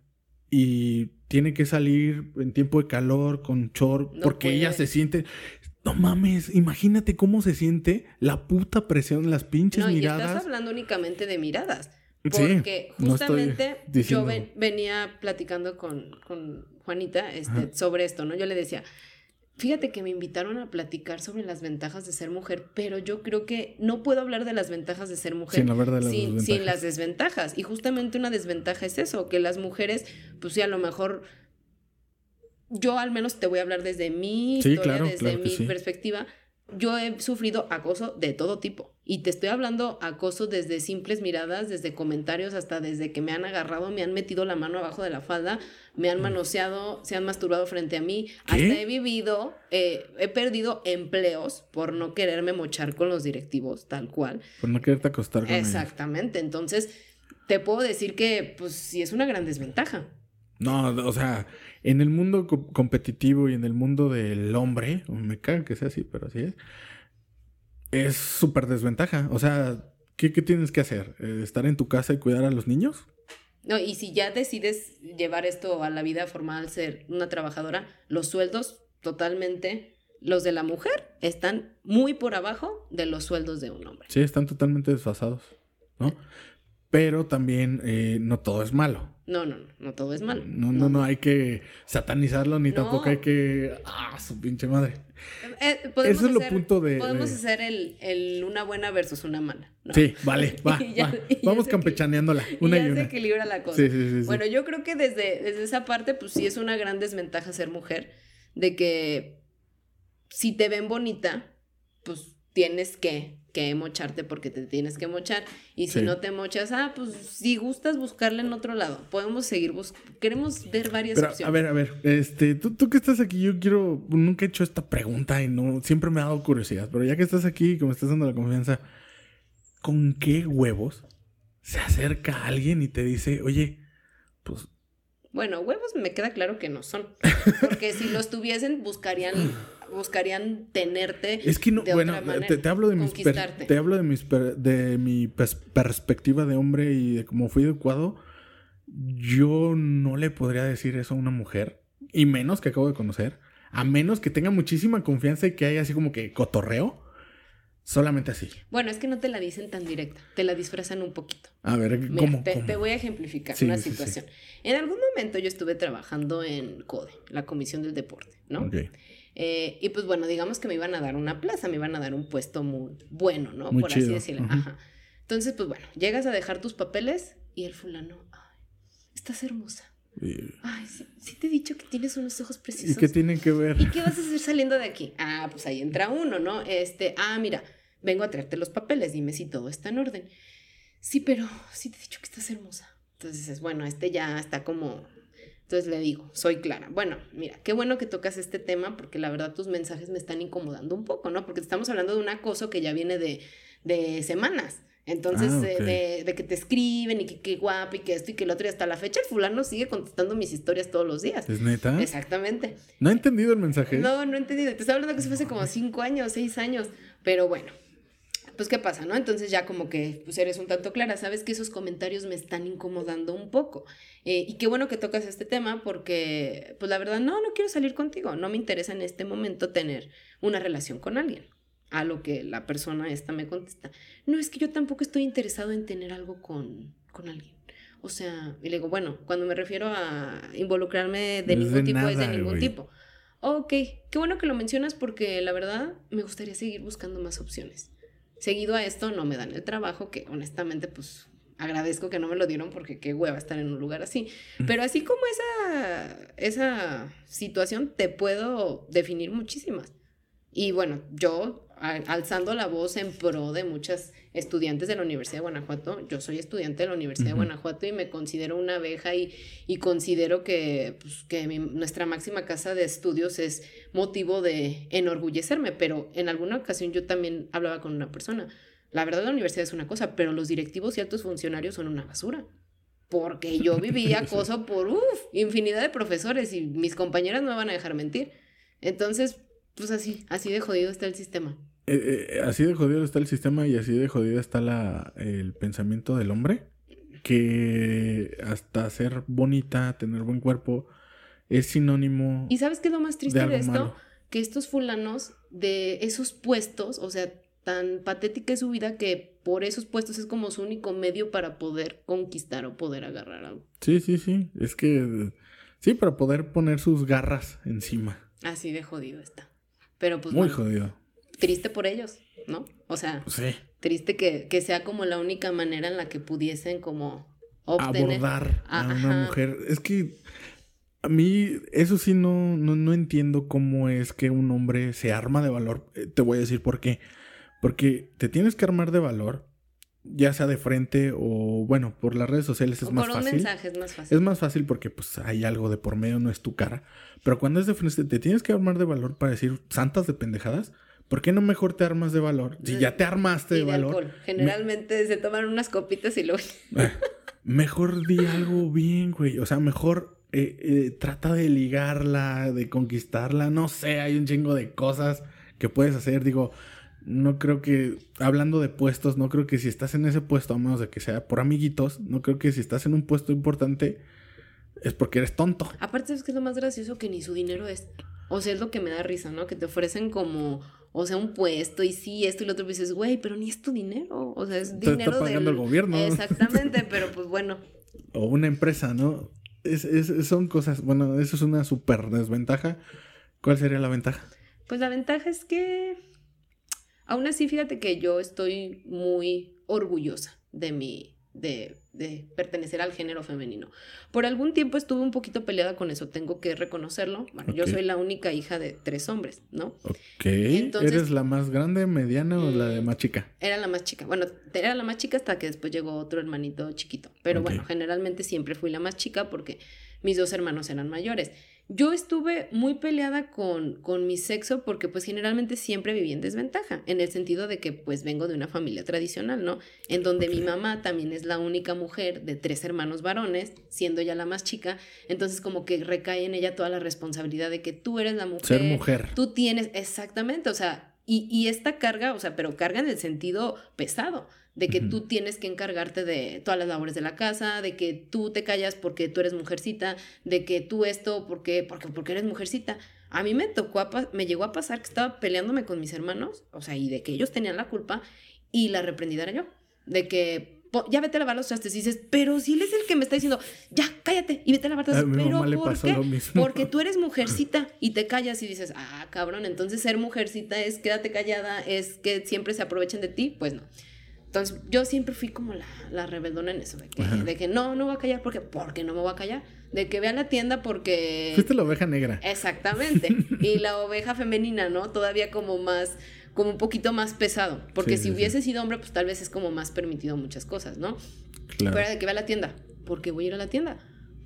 y tiene que salir en tiempo de calor con short No porque ella se siente... No mames, imagínate cómo se siente la puta presión, las pinches No, y estás miradas. hablando únicamente de miradas. Sí, Porque no justamente yo ven- venía platicando con, con Juanita este, sobre esto, ¿no? Yo le decía, fíjate que me invitaron a platicar sobre las ventajas de ser mujer, pero yo creo que no puedo hablar de las ventajas de ser mujer Sin hablar de las sin, desventajas. sin las desventajas. Y justamente una desventaja es eso, que las mujeres, pues sí, a lo mejor... Yo al menos te voy a hablar desde mi Sí, historia, claro, desde claro mi sí. perspectiva. Yo he sufrido acoso de todo tipo. Y te estoy hablando acoso desde simples miradas, desde comentarios, hasta desde que me han agarrado, me han metido la mano abajo de la falda, me han manoseado, se han masturbado frente a mí. Mm. ¿Qué? Hasta he vivido, eh, he perdido empleos por no quererme mochar con los directivos, tal cual. Por no quererte acostar con ellos. Exactamente. Entonces, te puedo decir que, pues, sí es una gran desventaja. No, o sea, en el mundo co- competitivo y en el mundo del hombre, me caga que sea así, pero así es, es súper desventaja. O sea, ¿qué, qué tienes que hacer? Eh, ¿Estar en tu casa y cuidar a los niños? No, y si ya decides llevar esto a la vida formal, ser una trabajadora, los sueldos totalmente, los de la mujer, están muy por abajo de los sueldos de un hombre. Sí, están totalmente desfasados, ¿no? Pero también eh, no todo es malo. No, no, no, no todo es malo. No, no, no hay que satanizarlo ni No. tampoco hay que... ¡Ah, su pinche madre! Eh, Eso es lo hacer- punto de- Podemos de- hacer el, el una buena versus una mala. ¿no? Sí, vale, va, Y ya- va. y Vamos campechaneándola, Y una ya y se equilibra la cosa. Sí, sí, sí, sí. Bueno, yo creo que desde, desde esa parte, pues sí es una gran desventaja ser mujer, de que si te ven bonita, pues tienes que, que mocharte porque te tienes que mochar. Y si Sí. no te mochas, ah, pues si gustas buscarla en otro lado, podemos seguir buscando. Queremos ver varias Pero, opciones. a ver, a ver, este, tú, tú que estás aquí, yo quiero, nunca he hecho esta pregunta y no, siempre me ha dado curiosidad, pero ya que estás aquí y que me estás dando la confianza, ¿con qué huevos se acerca alguien y te dice, oye, pues, Bueno, huevos me queda claro que no son. Porque si los tuviesen, buscarían, buscarían tenerte. es que no, de bueno, otra manera, te, te hablo de mis, per- te hablo de mis, per- de mi pers- perspectiva de hombre y de cómo fui educado, yo no le podría decir eso a una mujer, y menos que acabo de conocer, a menos que tenga muchísima confianza y que haya así como que cotorreo, solamente así. Bueno, es que no te la dicen tan directa, te la disfrazan un poquito. A ver, Mira, ¿cómo? te, cómo? te voy a ejemplificar Sí, una sí, sí. situación. En algún momento yo estuve trabajando en CODE, la Comisión del Deporte, ¿no? Ok. Eh, y pues bueno, digamos que me iban a dar una plaza, me iban a dar un puesto muy bueno, ¿no? Muy Por chido. así decirlo. Ajá. Entonces, pues bueno, llegas a dejar tus papeles y el fulano, ay, estás hermosa. ¿Y, Ay, sí, sí te he dicho que tienes unos ojos y preciosos. qué tienen que ver? ¿Y qué vas a hacer saliendo de aquí? Ah, pues ahí entra uno, ¿no? Este, ah, mira, vengo a traerte los papeles, dime si todo está en orden. Sí, pero sí te he dicho que estás hermosa. Entonces bueno, este ya está como... Entonces le digo, soy clara. Bueno, mira, qué bueno que tocas este tema porque la verdad tus mensajes me están incomodando un poco, ¿no? Porque estamos hablando de un acoso que ya viene de, de semanas. Entonces, Ah, eh, de, de que te escriben y que qué guapo y que esto y que el otro y hasta la fecha el fulano sigue contestando mis historias todos los días. ¿Es neta? Exactamente. ¿No he entendido el mensaje? No, no he entendido. Te estaba hablando que eso fue hace como cinco años, seis años. Pero bueno, pues qué pasa, ¿no? Entonces ya como que pues eres un tanto clara. Sabes que esos comentarios me están incomodando un poco. Eh, y qué bueno que tocas este tema porque, pues la verdad, no, no quiero salir contigo. No me interesa en este momento tener una relación con alguien. A lo que la persona esta me contesta. No, es que yo tampoco estoy interesado en tener algo con, con alguien. O sea, y le digo, bueno, cuando me refiero a involucrarme de No ningún de tipo, es de ningún tipo. Ok, qué bueno que lo mencionas porque la verdad me gustaría seguir buscando más opciones. Seguido a esto no me dan el trabajo que honestamente pues agradezco que no me lo dieron porque qué hueva estar en un lugar así. Pero así como esa, esa situación te puedo definir muchísimas. Y bueno, yo alzando la voz en pro de muchas estudiantes de la Universidad de Guanajuato, yo soy estudiante de la Universidad de Guanajuato y me considero una abeja y, y considero que, pues, que mi- nuestra máxima casa de estudios es motivo de enorgullecerme, pero en alguna ocasión yo también hablaba con una persona. La verdad la universidad es una cosa, pero los directivos y altos funcionarios son una basura. Porque yo viví acoso por uf, infinidad de profesores y mis compañeras no me van a dejar mentir. Entonces, pues así, así de jodido está el sistema. Eh, eh, así de jodido está el sistema y así de jodido está la, el pensamiento del hombre. Que hasta ser bonita, tener buen cuerpo, es sinónimo ¿Y sabes qué es lo más triste de esto? malo. Que estos fulanos de esos puestos, o sea, tan patética es su vida que por esos puestos es como su único medio para poder conquistar o poder agarrar algo. Sí, sí, sí. Es que. Sí, para poder poner sus garras encima. Así de jodido está. Pero pues Muy bueno, jodido. Triste por ellos, ¿no? O sea, Sí. triste que, que sea como la única manera en la que pudiesen como obtener. Abordar a una mujer. Es que. A mí, eso sí, no, no, no entiendo cómo es que un hombre se arma de valor. Eh, Te voy a decir por qué. Porque te tienes que armar de valor, ya sea de frente o, bueno, por las redes sociales es o más por un fácil. mensaje es más fácil. Es más fácil porque pues hay algo de por medio, no es tu cara. Pero cuando es de frente, te tienes que armar de valor para decir santas de pendejadas. ¿Por qué no mejor te armas de valor? Si ya te armaste de de valor, alcohol. Generalmente se toman unas copitas y luego... eh, mejor di algo bien, güey. O sea, mejor eh, eh, trata de ligarla, de conquistarla. No sé, hay un chingo de cosas que puedes hacer. Digo, no creo que, hablando de puestos, no creo que si estás en ese puesto, a menos de que sea por amiguitos, no creo que si estás en un puesto importante es porque eres tonto. Aparte, ¿sabes qué es lo más gracioso? Que ni su dinero es. O sea, es lo que me da risa, ¿no? Que te ofrecen como, o sea, un puesto y sí, esto y lo otro, y dices, güey, pero ni es tu dinero. O sea, es Te está dinero pagando del... el gobierno. Exactamente, pero pues bueno. o una empresa, ¿no? Es, es- son cosas, bueno, eso es una súper desventaja. ¿Cuál sería la ventaja? Pues la ventaja es que, aún así, fíjate que yo estoy muy orgullosa de mi, de, de pertenecer al género femenino. Por algún tiempo estuve un poquito peleada con eso, tengo que reconocerlo. Bueno, yo Ok. soy la única hija de tres hombres, ¿no? Ok. Entonces- ¿Eres la más grande, mediana o la de Mm. más chica? Era la más chica. Bueno, era la más chica hasta que después llegó otro hermanito chiquito. Pero Ok. bueno, generalmente siempre fui la más chica porque mis dos hermanos eran mayores. Yo estuve muy peleada con, con mi sexo porque pues generalmente siempre viví en desventaja, en el sentido de que pues vengo de una familia tradicional, ¿no? En donde mi mamá también es la única mujer de tres hermanos varones, siendo ella la más chica, entonces como que recae en ella toda la responsabilidad de que tú eres la mujer. Ser mujer. Tú tienes, exactamente, o sea, y, y esta carga, o sea, pero carga en el sentido pesado, de que tú tienes que encargarte de todas las labores de la casa, de que tú te callas porque tú eres mujercita, de que tú esto porque, porque, porque eres mujercita. A mí me tocó, a me llegó a pasar que estaba peleándome con mis hermanos, o sea, y de que ellos tenían la culpa, y la reprendida era yo, de que ya vete a lavar los trastes y dices, pero si él es el que me está diciendo, ya cállate y vete a lavar los trastes, pero ¿por qué? Porque tú eres mujercita y te callas y dices, ah, cabrón, entonces ser mujercita es quédate callada, es que siempre se aprovechen de ti, pues no. Entonces yo siempre fui como la, la rebeldona en eso, de que, Ajá. de que no, no voy a callar porque, porque no me voy a callar, de que ve a la tienda porque... Fuiste la oveja negra. Exactamente. Y la oveja femenina, ¿no? Todavía como más, como un poquito más pesado. Porque Sí, si sí, hubiese sido hombre, pues tal vez es como más permitido muchas cosas, ¿no? Claro. Fuera de que va a la tienda. ¿Por qué voy a ir a la tienda?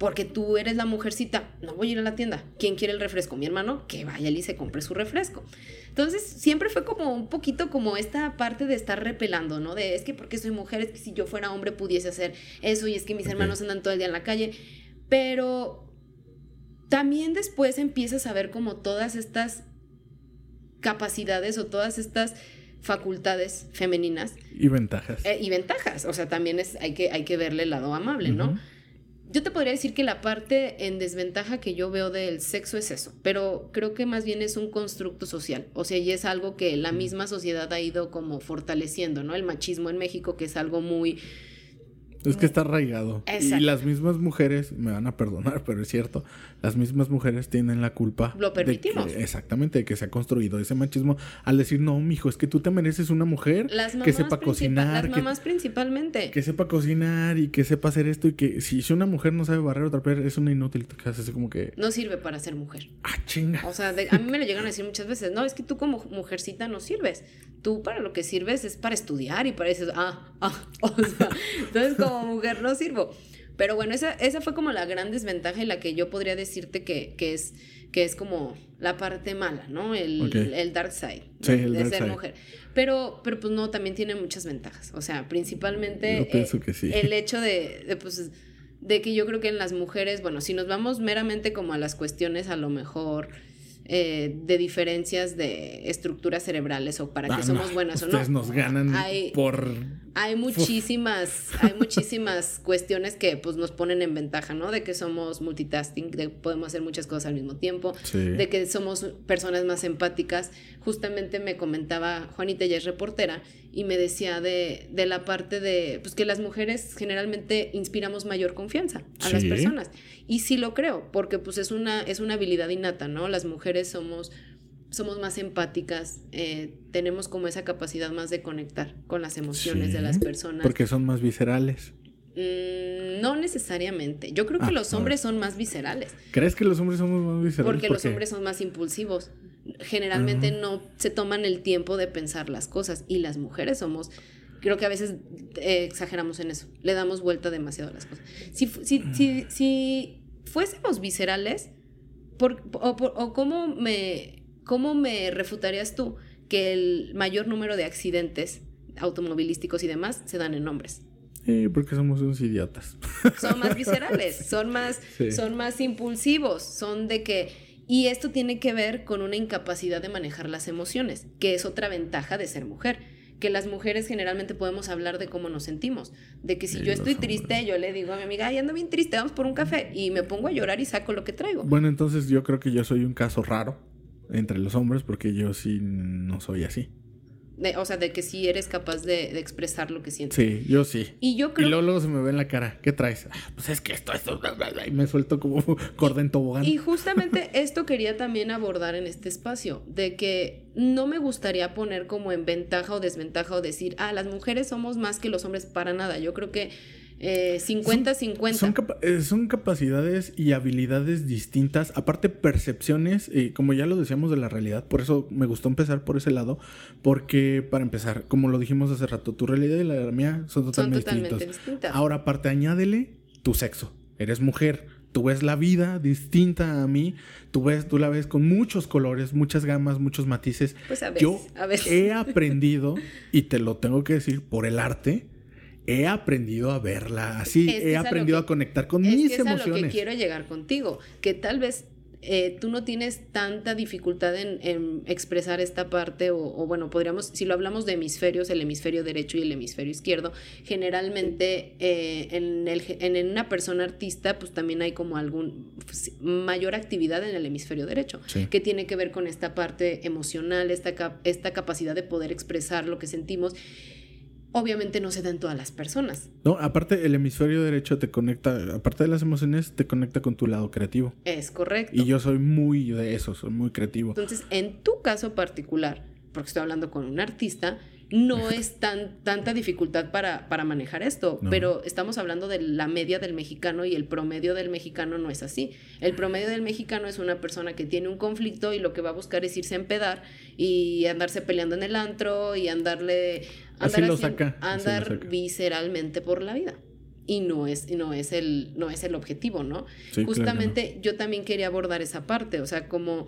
Porque tú eres la mujercita, no voy a ir a la tienda. ¿Quién quiere el refresco? Mi hermano, que vaya y se compre su refresco. Entonces, siempre fue como un poquito como esta parte de estar repelando, ¿no? De es que porque soy mujer, es que si yo fuera hombre pudiese hacer eso y es que mis hermanos andan todo el día en la calle. Pero también después empiezas a ver como todas estas capacidades o todas estas facultades femeninas. Y ventajas. Eh, y ventajas. O sea, también es, hay, que, hay que verle el lado amable, ¿no? Yo te podría decir que la parte en desventaja que yo veo del sexo es eso, pero creo que más bien es un constructo social, o sea, y es algo que la misma sociedad ha ido como fortaleciendo, ¿no? El machismo en México, que es algo muy es que está arraigado. Y las mismas mujeres, me van a perdonar, pero es cierto, las mismas mujeres tienen la culpa. Lo permitimos. exactamente, de que se ha construido ese machismo al decir, no, mijo, es que tú te mereces una mujer que sepa cocinar. Las mamás principalmente. Que sepa cocinar y que sepa hacer esto y que si, una mujer no sabe barrer o trapear, es una inútil. Que hace como que... No sirve para ser mujer. Ah, chinga. O sea, a mí me lo llegan a decir muchas veces, no, es que tú como mujercita no sirves. Tú para lo que sirves es para estudiar y para eso, ah, ah, o sea, entonces como mujer no sirvo. Pero bueno, esa, esa fue como la gran desventaja y la que yo podría decirte que, que es, que es como la parte mala, ¿no? El, el dark side de, ser mujer. Pero, pero pues no, también tiene muchas ventajas. O sea, principalmente eh, el hecho de, de, pues, de que yo creo que en las mujeres, bueno, si nos vamos meramente como a las cuestiones a lo mejor eh, de diferencias de estructuras cerebrales o para que ah, somos buenas o no. nos ganan por... Hay muchísimas, hay muchísimas cuestiones que pues nos ponen en ventaja, ¿no? De que somos multitasking, de que podemos hacer muchas cosas al mismo tiempo, de que somos personas más empáticas. Justamente me comentaba Juanita, ella es reportera, y me decía de, de, la parte de pues que las mujeres generalmente inspiramos mayor confianza a las personas. Y sí lo creo, porque pues es una, es una habilidad innata, ¿no? Las mujeres somos, somos más empáticas, eh, tenemos como esa capacidad más de conectar con las emociones de las personas. Porque son más viscerales. Mm, no necesariamente. Yo creo que ah, los hombres son más viscerales. ¿Crees que los hombres somos más viscerales? Porque los hombres son más impulsivos generalmente no se toman el tiempo de pensar las cosas y las mujeres somos creo que a veces eh, exageramos en eso, le damos vuelta demasiado a las cosas. Si, si, si, si fuésemos viscerales, por, o, cómo, me, ¿cómo me refutarías tú que el mayor número de accidentes automovilísticos y demás se dan en hombres? Sí, porque somos unos idiotas. Son más viscerales, son más, son más impulsivos, son de que y esto tiene que ver con una incapacidad de manejar las emociones, que es otra ventaja de ser mujer. Que las mujeres generalmente podemos hablar de cómo nos sentimos. De que si yo estoy triste, yo le digo a mi amiga, ay, ando bien triste, vamos por un café. Y me pongo a llorar y saco lo que traigo. Bueno, entonces yo creo que yo soy un caso raro entre los hombres porque yo sí no soy así o sea, de que sí eres capaz de, expresar lo que sientes. Sí, yo sí. Y yo creo... Y luego, se me ve en la cara, ¿qué traes? Ah, pues es que esto, esto, y me suelto como cordén tobogán. Y justamente esto quería también abordar en este espacio, de que no me gustaría poner como en ventaja o desventaja o decir, ah, las mujeres somos más que los hombres para nada. Yo creo que 50-50. Eh, eh, son, capacidades y habilidades distintas, aparte percepciones, y como ya lo decíamos de la realidad, por eso me gustó empezar por ese lado, porque para empezar, como lo dijimos hace rato, tu realidad y la mía son totalmente, distintas. Ahora, aparte, añádele tu sexo. Eres mujer, tú ves la vida distinta a mí, tú ves, tú la ves con muchos colores, muchas gamas, muchos matices. Pues a Yo a he aprendido, y te lo tengo que decir, por el arte, he aprendido a verla así, he aprendido a, conectar con mis que es emociones. A lo que quiero llegar contigo, que tal vez eh, tú no tienes tanta dificultad en, expresar esta parte, o, bueno, podríamos, si lo hablamos de hemisferios, el hemisferio derecho y el hemisferio izquierdo, generalmente eh, en, el, en, una persona artista, pues también hay como algún pues, mayor actividad en el hemisferio derecho, que tiene que ver con esta parte emocional, esta, esta capacidad de poder expresar lo que sentimos obviamente no se da en todas las personas. No, aparte el hemisferio derecho te conecta, aparte de las emociones, te conecta con tu lado creativo. Es correcto. Y yo soy muy de eso, soy muy creativo. Entonces, en tu caso particular, porque estoy hablando con un artista, no es tan, tanta dificultad para, para manejar esto, pero estamos hablando de la media del mexicano y el promedio del mexicano no es así. El promedio del mexicano es una persona que tiene un conflicto y lo que va a buscar es irse a empedar y andarse peleando en el antro y andarle... Andar, así lo saca, andar visceralmente por la vida. y no es, no es, el, no es el objetivo, ¿no? Sí, claro que Justamente yo también quería abordar esa parte, o sea, como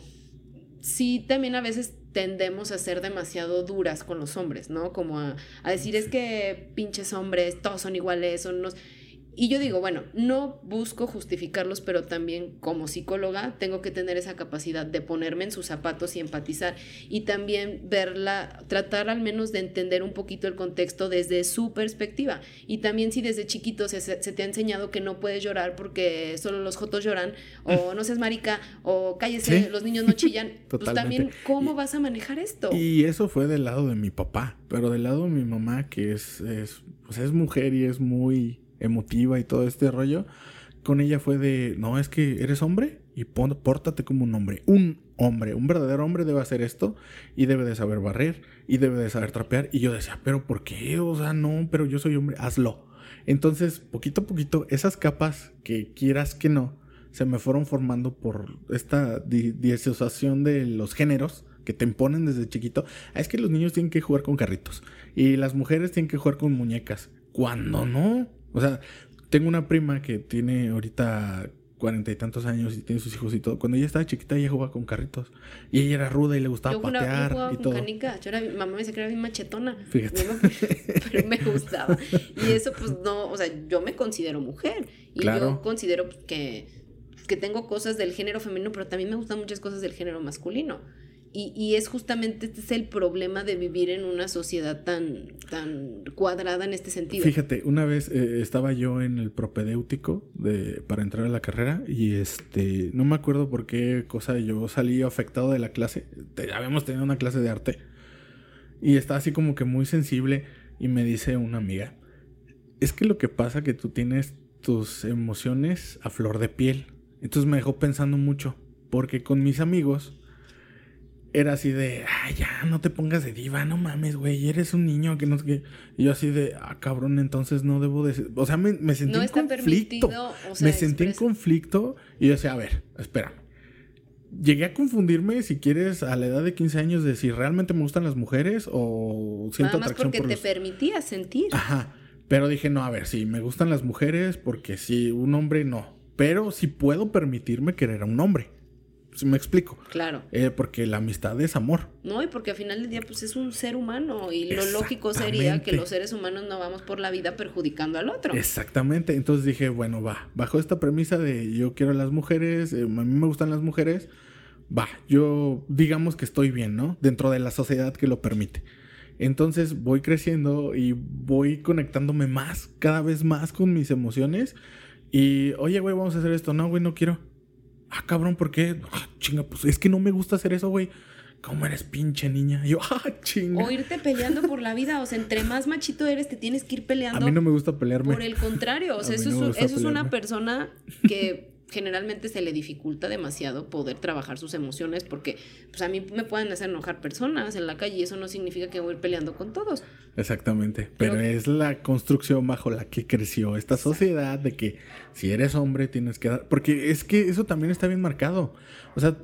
sí también a veces tendemos a ser demasiado duras con los hombres, ¿no? Como a, a decir es que pinches hombres, todos son iguales, son unos... Y yo digo, bueno, no busco justificarlos, pero también como psicóloga tengo que tener esa capacidad de ponerme en sus zapatos y empatizar y también verla, tratar al menos de entender un poquito el contexto desde su perspectiva. Y también si desde chiquito se, se te ha enseñado que no puedes llorar porque solo los jotos lloran, o no seas marica, o cállese, Sí. los niños no chillan, pues también, ¿cómo Y- vas a manejar esto? Y eso fue del lado de mi papá, pero del lado de mi mamá, que es, es, pues es mujer y es muy emotiva y todo este rollo, con ella fue de, no, es que eres hombre y pórtate como un hombre. Un hombre, un verdadero hombre debe hacer esto y debe de saber barrer y debe de saber trapear. Y yo decía, pero ¿por qué? O sea, no, pero yo soy hombre, hazlo. Entonces, poquito a poquito, esas capas que quieras que no, se me fueron formando por esta di- disociación de los géneros que te imponen desde chiquito. Ah, Es que los niños tienen que jugar con carritos y las mujeres tienen que jugar con muñecas. Cuando no. O sea, tengo una prima que tiene ahorita cuarenta y tantos años y tiene sus hijos y todo. Cuando ella estaba chiquita, ella jugaba con carritos. Y ella era ruda y le gustaba Yo jugaba, yo patear jugaba y con todo. canicas. Yo era, mi mamá me decía que era bien machetona. Fíjate. No pero me gustaba. Y eso, pues no, o sea, yo me considero mujer. Y Claro. yo considero pues, que, que tengo cosas del género femenino, pero también me gustan muchas cosas del género masculino. Y, es justamente este es el problema de vivir en una sociedad tan, tan cuadrada en este sentido. Fíjate, una vez eh, estaba yo en el propedéutico de, para entrar a la carrera y este, no me acuerdo por qué cosa yo salí afectado de la clase. Te- habíamos tenido una clase de arte y estaba así como que muy sensible y me dice una amiga, es que lo que pasa que tú tienes tus emociones a flor de piel. Entonces me dejó pensando mucho porque con mis amigos era así de, ay, ya, no te pongas de diva, no mames, güey, eres un niño que no sé qué. Y yo así de, ah, cabrón, entonces no debo de... ser-". O sea, me, me sentí no en conflicto. permitido. O sea, me sentí en conflicto y yo decía, a ver, espérame. Llegué a confundirme, si quieres, a la edad de 15 años de si realmente me gustan las mujeres o siento Nada más atracción porque por te los... permitía sentir. Ajá. Pero dije, no, a ver, sí, me gustan las mujeres porque si un hombre no. Pero sí puedo permitirme querer a un hombre. Si me explico. Claro. Eh, porque la amistad es amor. No, y porque al final del día, pues es un ser humano. Y lo lógico sería que los seres humanos no vamos por la vida perjudicando al otro. Exactamente. Entonces dije, bueno, va. Bajo esta premisa de yo quiero a las mujeres, eh, a mí me gustan las mujeres, va. Yo digamos que estoy bien, ¿no? Dentro de la sociedad que lo permite. Entonces voy creciendo y voy conectándome más, cada vez más con mis emociones. Y, oye, güey, vamos a hacer esto. No, güey, no quiero. Ah, cabrón, ¿por qué? Ah, chinga, pues es que no me gusta hacer eso, güey. ¿Cómo eres pinche niña? Y yo, ah, chinga. O irte peleando por la vida. O sea, entre más machito eres, te tienes que ir A peleando. mí no me gusta pelearme. Por el contrario, o sea, A mí eso, no es, eso es una persona que generalmente se le dificulta demasiado poder trabajar sus emociones porque pues a mí me pueden hacer enojar personas en la calle y eso no significa que voy a ir peleando con todos. Exactamente, pero, Pero- es la construcción bajo la que creció esta sociedad de que si eres hombre tienes que dar, porque es que eso también está bien marcado. O sea,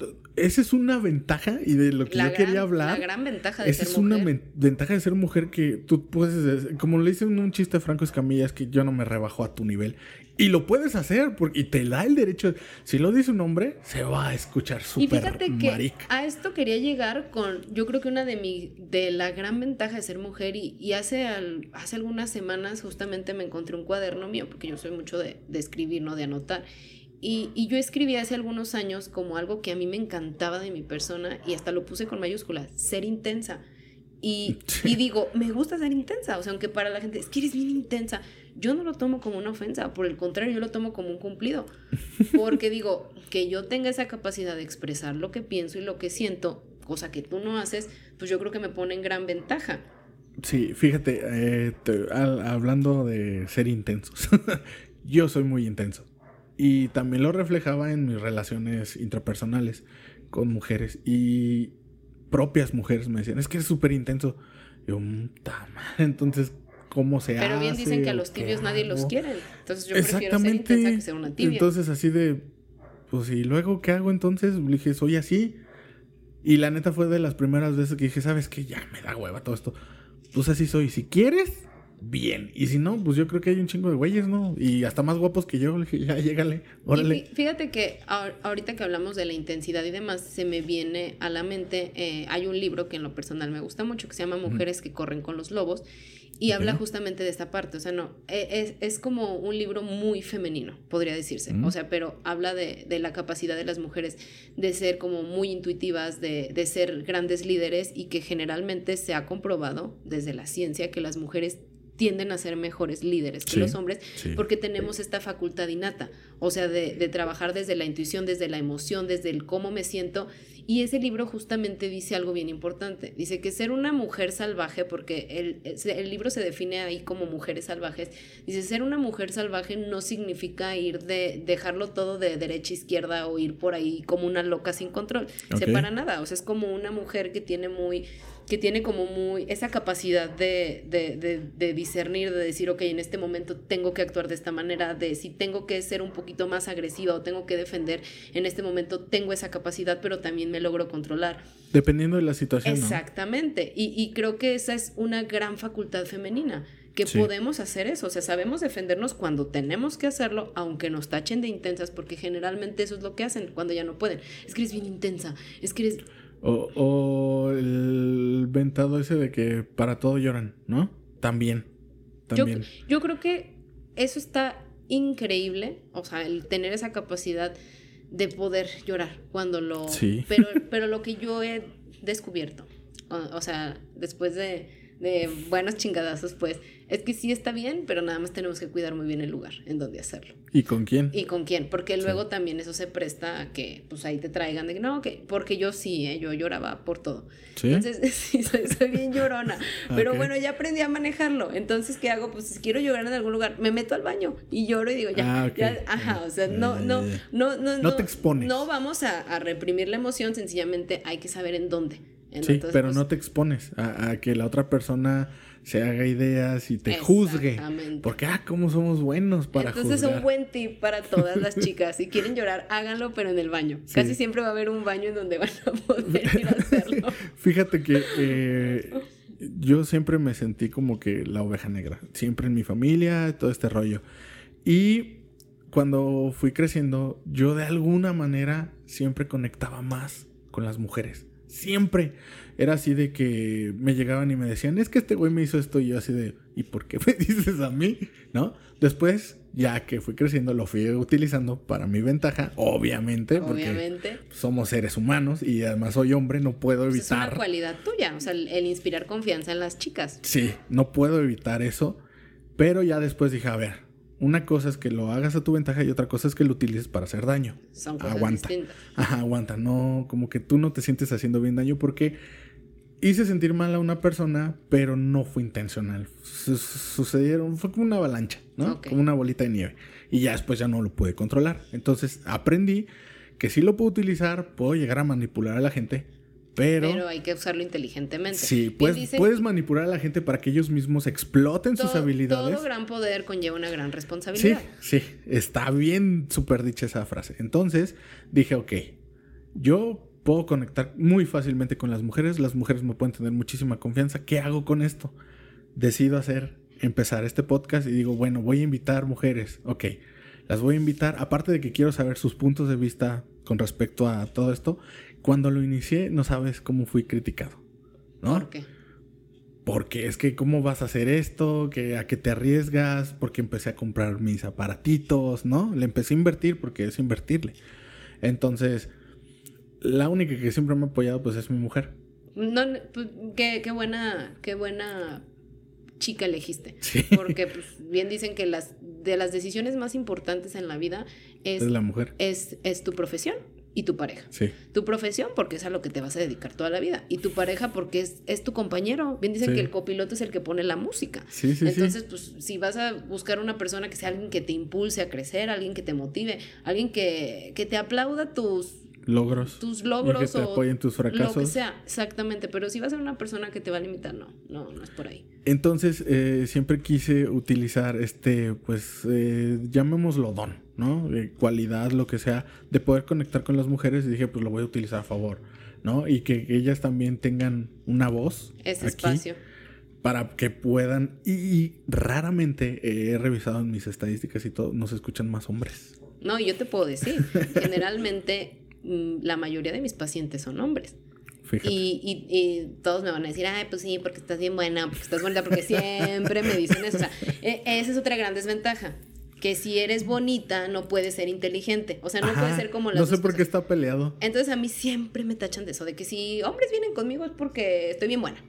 esa es una ventaja y de lo que La yo quería hablar. La gran ventaja de Esa ser es una mujer. ventaja de ser mujer que tú puedes, como le dicen un chiste a Franco Escamilla, es que yo no me rebajo a tu nivel. Y lo puedes hacer porque y te da el derecho. Si lo dice un hombre, se va a escuchar Y súper fíjate que marica. a esto quería llegar con, yo creo que una de mi, de la gran ventaja de ser mujer y, y hace, al- hace algunas semanas justamente me encontré un cuaderno mío, porque yo soy mucho de, de escribir, no de anotar. Y, y yo escribí hace algunos años como algo que a mí me encantaba de mi persona y hasta lo puse con mayúsculas, ser intensa. Y, y digo, me gusta ser intensa, o sea, aunque para la gente es que eres bien intensa, yo no lo tomo como una ofensa, por el contrario, yo lo tomo como un cumplido. Porque digo, que yo tenga esa capacidad de expresar lo que pienso y lo que siento, cosa que tú no haces, pues yo creo que me pone en gran ventaja. Sí, fíjate, eh, te- al- hablando de ser intensos, yo soy muy intenso. Y también lo reflejaba en mis relaciones intrapersonales con mujeres y propias mujeres me decían, es que eres súper intenso. Yo, "Puta madre", entonces, ¿cómo se hace? Pero bien dicen que a los qué tibios nadie los quiere. Entonces yo prefiero ser intensa que ser una tibia. Entonces así de, pues y luego qué hago entonces, le dije, soy así. Y la neta fue de las primeras veces que dije, sabes que ya me da hueva todo esto. Pues así soy. Si quieres, bien. Y si no, pues yo creo que hay un chingo de güeyes, ¿no? Y hasta más guapos que yo. Ya, llégale, órale. fíjate que ahorita que hablamos de la intensidad y demás, se me viene a la mente, eh, hay un libro que en lo personal me gusta mucho, que se llama Mujeres que corren con los lobos. Y habla justamente de esta parte, o sea, no, e, es, es como un libro muy femenino, podría decirse, o sea, pero habla de, de, la capacidad de las mujeres de ser como muy intuitivas, de, de ser grandes líderes y que generalmente se ha comprobado desde la ciencia que las mujeres tienden a ser mejores líderes que los hombres porque tenemos esta facultad innata, o sea, de, de, trabajar desde la intuición, desde la emoción, desde el cómo me siento. Y ese libro justamente dice algo bien importante. Dice que ser una mujer salvaje, porque el, el libro se define ahí como mujeres salvajes, dice ser una mujer salvaje no significa ir de dejarlo todo de derecha a izquierda o ir por ahí como una loca sin control. Se para nada, o sea, es como una mujer que tiene muy que tiene como muy esa capacidad de, de, de, discernir, de decir, ok, en este momento tengo que actuar de esta manera, de si tengo que ser un poquito más agresiva o tengo que defender, en este momento tengo esa capacidad, pero también me logro controlar. Dependiendo de la situación. Exactamente. Y, y, creo que esa es una gran facultad femenina que podemos hacer eso, o sea, sabemos defendernos cuando tenemos que hacerlo, aunque nos tachen de intensas, porque generalmente eso es lo que hacen cuando ya no pueden. Es que eres bien intensa, es que eres o, o, el ventado ese de que para todo lloran, ¿no? También. También. Yo, yo, creo que eso está increíble. O sea, el tener esa capacidad de poder llorar cuando lo. Sí. Pero, pero lo que yo he descubierto. o sea, después de de buenos chingadazos, pues es que sí está bien, pero nada más tenemos que cuidar muy bien el lugar en donde hacerlo. ¿Y con quién? Y con quién, porque luego también eso se presta a que pues ahí te traigan de que no, que porque yo sí, ¿eh? yo lloraba por todo. Entonces, sí, soy, bien llorona, pero bueno, ya aprendí a manejarlo. Entonces, ¿qué hago? Pues si quiero llorar en algún lugar, me meto al baño y lloro y digo, ya, ah, ya ajá, o sea, no, no, no, no, no, te expones. No vamos a, a reprimir la emoción, sencillamente hay que saber en dónde sí, pero pues no te expones a, que la otra persona se haga ideas y te juzgue. Porque, ah, cómo somos buenos para Entonces es un buen tip para todas las chicas. Si quieren llorar, háganlo, pero en el baño. Casi siempre va a haber un baño en donde van a poder ir a hacerlo. Fíjate que eh, yo siempre me sentí como que la oveja negra. Siempre en mi familia, todo este rollo. Y cuando fui creciendo, yo de alguna manera siempre conectaba más con las mujeres. Siempre era así de que me llegaban y me decían, es que este güey me hizo esto y yo así de, ¿y por qué me dices a mí? ¿No? Después, ya que fui creciendo, lo fui utilizando para mi ventaja, obviamente, porque somos seres humanos y además soy hombre, no puedo evitar... Pues es una cualidad tuya, o sea, el inspirar confianza en las chicas. Sí, no puedo evitar eso, pero ya después dije, a ver, una cosa es que lo hagas a tu ventaja y otra cosa es que lo utilices para hacer daño. Son cosas aguanta. Distintas. Ajá, aguanta. No, como que tú no te sientes haciendo bien daño porque hice sentir mal a una persona, pero no fue intencional. sucedieron, fue como una avalancha, ¿no? Como una bolita de nieve. Y ya después ya no lo pude controlar. Entonces aprendí que sí lo puedo utilizar, puedo llegar a manipular a la gente, pero, hay que usarlo inteligentemente. Sí, puedes, puedes manipular a la gente para que ellos mismos exploten sus habilidades. Todo gran poder conlleva una gran responsabilidad. Sí, sí, está bien súper dicha esa frase. Entonces dije, ok, yo puedo conectar muy fácilmente con las mujeres, las mujeres me pueden tener muchísima confianza. ¿Qué hago con esto? Decido hacer, empezar este podcast y digo, bueno, voy a invitar mujeres, ok, las voy a invitar, aparte de que quiero saber sus puntos de vista con respecto a todo esto, cuando lo inicié, no sabes cómo fui criticado. ¿no? ¿Por qué? Porque es que, ¿cómo vas a hacer esto? ¿Que, ¿A qué te arriesgas? Porque empecé a comprar mis aparatitos, ¿no? Le empecé a invertir porque es invertirle. Entonces, la única que siempre me ha apoyado, pues, es mi mujer. No, pues, qué, qué buena, qué buena chica elegiste. Porque pues, bien dicen que las de las decisiones más importantes en la vida es, es la mujer. Es, es tu profesión y tu pareja. Sí. Tu profesión porque es a lo que te vas a dedicar toda la vida. Y tu pareja porque es, es tu compañero. Bien dicen que el copiloto es el que pone la música. Sí, sí, Entonces, pues si vas a buscar una persona que sea alguien que te impulse a crecer, alguien que te motive, alguien que, que te aplauda tus logros. Tus logros. Y que te apoyen tus fracasos. Lo que sea, exactamente. Pero si vas a ser una persona que te va a limitar, no, no, no es por ahí. Entonces, eh, siempre quise utilizar este, pues, eh, llamémoslo don, ¿no? De cualidad, lo que sea, de poder conectar con las mujeres y dije, pues lo voy a utilizar a favor, ¿no? Y que ellas también tengan una voz. Ese espacio. para que puedan. Y, raramente he revisado en mis estadísticas y todo, nos escuchan más hombres. No, yo te puedo decir, generalmente mm, la mayoría de mis pacientes son hombres. Y, y, todos me van a decir, ay, pues sí, porque estás bien buena, porque estás bonita, porque siempre me dicen eso. O sea, e, esa es otra gran desventaja. Que si eres bonita, no puedes ser inteligente. O sea, no puedes ser como las No sé por qué está peleado. Entonces a mí siempre me tachan de eso, de que si hombres vienen conmigo es porque estoy bien buena.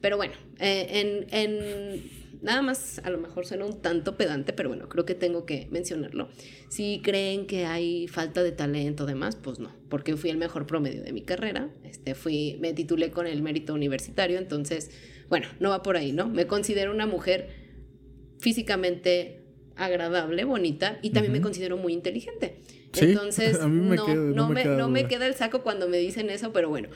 Pero bueno, eh, en, en nada más a lo mejor suena un tanto pedante, pero bueno, creo que tengo que mencionarlo. Si creen que hay falta de talento, demás, pues no, porque fui el mejor promedio de mi carrera, este, fui, me titulé con el mérito universitario, entonces, bueno, no va por ahí, ¿no? Me considero una mujer físicamente agradable, bonita y también me considero muy inteligente. Entonces, no, me queda el saco cuando me dicen eso, pero bueno,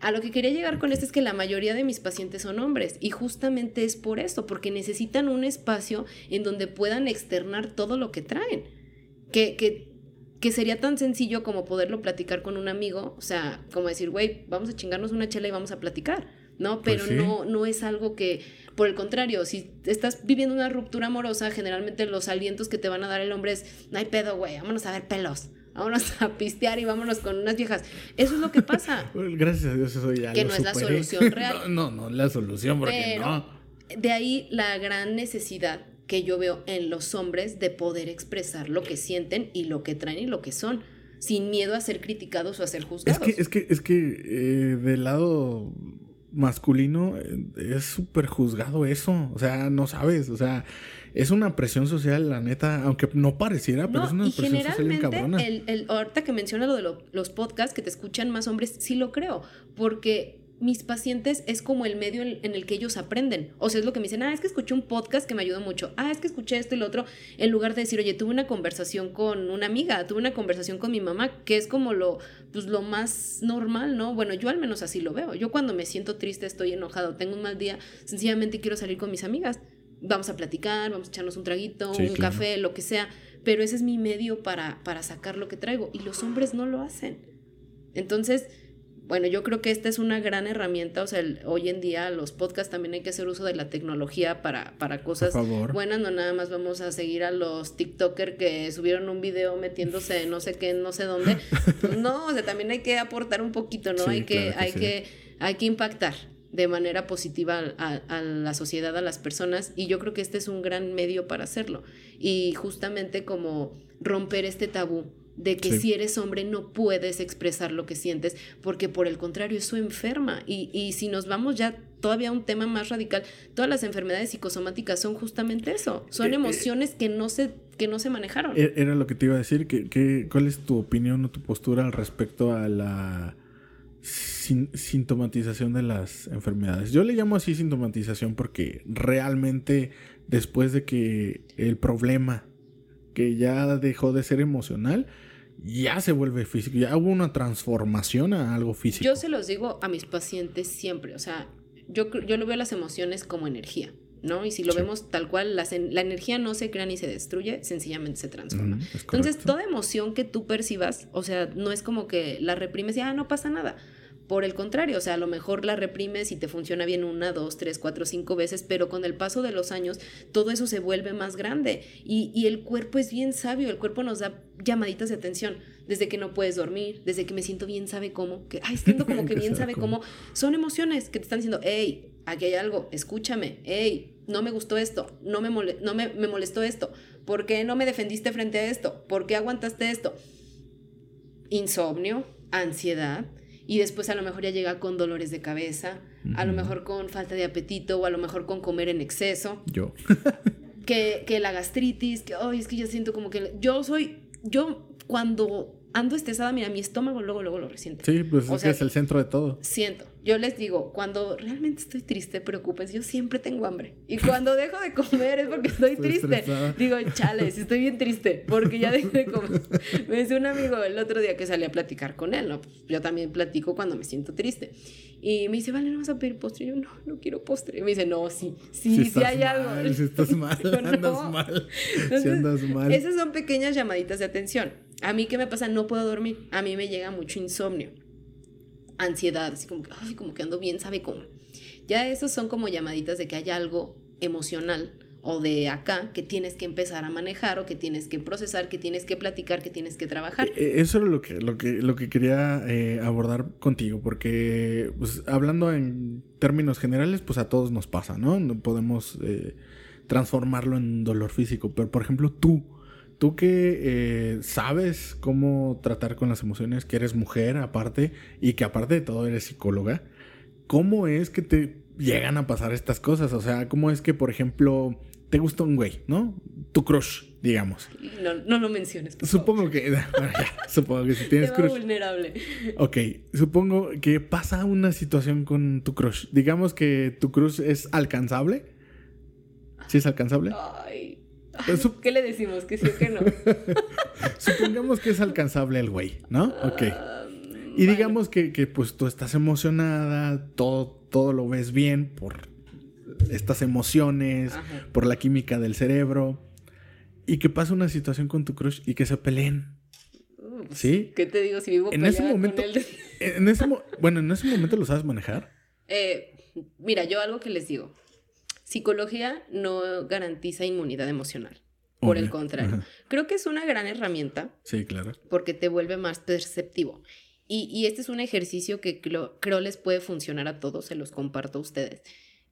a lo que quería llegar con esto es que la mayoría de mis pacientes son hombres y justamente es por eso, porque necesitan un espacio en donde puedan externar todo lo que traen. Que, que, que sería tan sencillo como poderlo platicar con un amigo, o sea, como decir, güey, vamos a chingarnos una chela y vamos a platicar, ¿no? Pues Pero no, no es algo que, por el contrario, si estás viviendo una ruptura amorosa, generalmente los alientos que te van a dar el hombre es, no hay pedo, güey, vámonos a ver pelos vámonos a pistear y vámonos con unas viejas. Eso es lo que pasa. Gracias a Dios eso ya Que no es la solución real. no, no, no es la solución porque no. De ahí la gran necesidad que yo veo en los hombres de poder expresar lo que sienten y lo que traen y lo que son, sin miedo a ser criticados o a ser juzgados. Es que, es que, es que eh, del lado masculino eh, es súper juzgado eso. O sea, no sabes. O sea, es una presión social, la neta, aunque no pareciera, pero es una y presión social El, el, ahorita que menciona lo de los podcasts que te escuchan más hombres, sí lo creo. Porque mis pacientes es como el medio en, el que ellos aprenden. O sea, es lo que me dicen, ah, es que escuché un podcast que me ayudó mucho, ah, es que escuché esto y lo otro, en lugar de decir, oye, tuve una conversación con una amiga, tuve una conversación con mi mamá, que es como lo, pues, lo más normal, ¿no? Bueno, yo al menos así lo veo. Yo cuando me siento triste, estoy enojado, tengo un mal día, sencillamente quiero salir con mis amigas. Vamos a platicar, vamos a echarnos un traguito, un café, lo que sea. Pero ese es mi medio para, para sacar lo que traigo. Y los hombres no lo hacen. Entonces, bueno, yo creo que esta es una gran herramienta, o sea, hoy en día los podcasts también hay que hacer uso de la tecnología para, para cosas buenas, no nada más vamos a seguir a los TikTokers que subieron un video metiéndose no sé qué, no sé dónde. Pues no, o sea, también hay que aportar un poquito, ¿no? hay que, hay que, hay que impactar de manera positiva a, a, la sociedad, a las personas, y yo creo que este es un gran medio para hacerlo. Y justamente como romper este tabú de que si eres hombre no puedes expresar lo que sientes, porque por el contrario eso enferma. Y, y, si nos vamos ya todavía a un tema más radical, todas las enfermedades psicosomáticas son justamente eso, son eh, eh, emociones que, no se, que no se manejaron. E, era lo que te iba a decir, que, ¿cuál es tu opinión o tu postura al respecto a la sintomatización de las enfermedades? Yo le llamo así sintomatización porque realmente después de que el problema que ya dejó de ser emocional, ya se vuelve físico, ya hubo una transformación a algo físico. Yo se los digo a mis pacientes siempre, o sea, yo, yo lo veo las emociones como energía, ¿no? Y si lo vemos tal cual, la, la, energía no se crea ni se destruye, sencillamente se transforma. Entonces, toda emoción que tú percibas, o sea, no es como que la reprimes y, ah, no pasa nada. Por el contrario, o sea, a lo mejor la reprimes y te funciona bien una, dos, tres, cuatro, cinco veces, pero con el paso de los años todo eso se vuelve más grande y, y el cuerpo es bien sabio, el cuerpo nos da llamaditas de atención desde que no puedes dormir, desde que me siento bien, sabe cómo, que, ay, siento como que bien sabe cómo. Son emociones que te están diciendo, hey, aquí hay algo, escúchame, hey, no me gustó esto, no me, no me, me molestó esto, ¿por qué no me defendiste frente a esto? ¿Por qué aguantaste esto? Insomnio, ansiedad, y después a lo mejor ya llega con dolores de cabeza, a lo mejor con falta de apetito o a lo mejor con comer en exceso. Yo. que, que la gastritis, que, ay, es que yo siento como que yo soy, yo cuando ando estresada, mira, mi estómago luego, luego lo resiente. Sí, pues es que es el centro de todo. Siento. Yo les digo, cuando realmente estoy triste, preocupes, yo siempre tengo hambre. Y cuando dejo de comer es porque estoy, triste. Digo, chale, si estoy bien triste, porque ya dejé de comer. Me dice un amigo el otro día que salí a platicar con él, ¿no? Pues yo también platico cuando me siento triste. Y me dice, vale, ¿no vas a pedir postre? Y yo, no, no quiero postre. Y me dice, no, sí, sí, sí hay algo. Si estás mal, andas mal. si andas mal. Esas son pequeñas llamaditas de atención. A mí, ¿qué me pasa? No puedo dormir. A mí me llega mucho insomnio, ansiedad, así como que, ay, como que ando bien, ¿sabe cómo? Ya esos son como llamaditas de que hay algo emocional o de acá que tienes que empezar a manejar o que tienes que procesar, que tienes que platicar, que tienes que trabajar. Eh, eh, eso era lo que, lo que, lo que quería eh, abordar contigo, porque pues, hablando en términos generales, pues a todos nos pasa, ¿no? No podemos transformarlo en dolor físico, pero por ejemplo tú, tú que sabes cómo tratar con las emociones, que eres mujer aparte y que aparte de todo eres psicóloga, ¿cómo es que te llegan a pasar estas cosas? O sea, ¿cómo es que, por ejemplo, te gusta un güey, ¿no? Tu crush, digamos. No, no lo menciones. supongo que. supongo que si tienes crush. vulnerable. Ok, supongo que pasa una situación con tu crush. Digamos que tu crush es alcanzable. ¿Sí es alcanzable? Ay. ¿Qué le decimos? ¿Que sí o que no? Supongamos que es alcanzable el güey, ¿no? Ok. y digamos que, que, pues tú estás emocionada, todo, todo lo ves bien por estas emociones, por la química del cerebro. Y que pasa una situación con tu crush y que se peleen. ¿Sí? ¿Qué te digo si vivo en ese momento, con él? en ese bueno, en ese momento lo sabes manejar. Eh, mira, yo algo que les digo. Psicología no garantiza inmunidad emocional. Por el contrario. Creo que es una gran herramienta. Sí, claro. Porque te vuelve más perceptivo. Y, y este es un ejercicio que creo, creo les puede funcionar a todos, se los comparto a ustedes.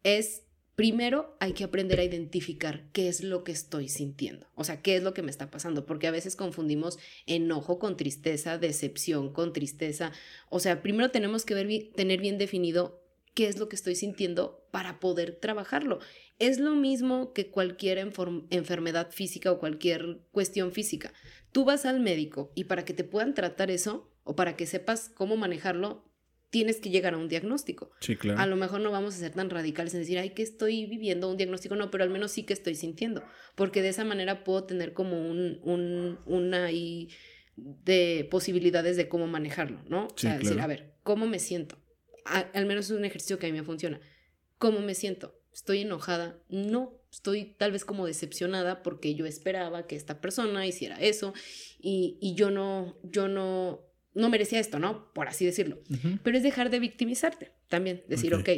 Es Primero hay que aprender a identificar qué es lo que estoy sintiendo, o sea, qué es lo que me está pasando, porque a veces confundimos enojo con tristeza, decepción con tristeza. O sea, primero tenemos que ver, tener bien definido qué es lo que estoy sintiendo para poder trabajarlo. Es lo mismo que cualquier enfermedad física o cualquier cuestión física. Tú vas al médico y para que te puedan tratar eso o para que sepas cómo manejarlo, tienes que llegar a un diagnóstico. Sí, claro. A lo mejor no vamos a ser tan radicales en decir, ay, que estoy viviendo un diagnóstico, no, pero al menos sí que estoy sintiendo, porque de esa manera puedo tener como un, un una y de posibilidades de cómo manejarlo, ¿no? o sea, decir, a ver, ¿cómo me siento? al menos es un ejercicio que a mí me funciona. ¿Cómo me siento? ¿Estoy enojada? No, estoy tal vez como decepcionada porque yo esperaba que esta persona hiciera eso y, y yo no, yo no no merecía esto, ¿no? Por así decirlo. Pero es dejar de victimizarte también, decir, ok,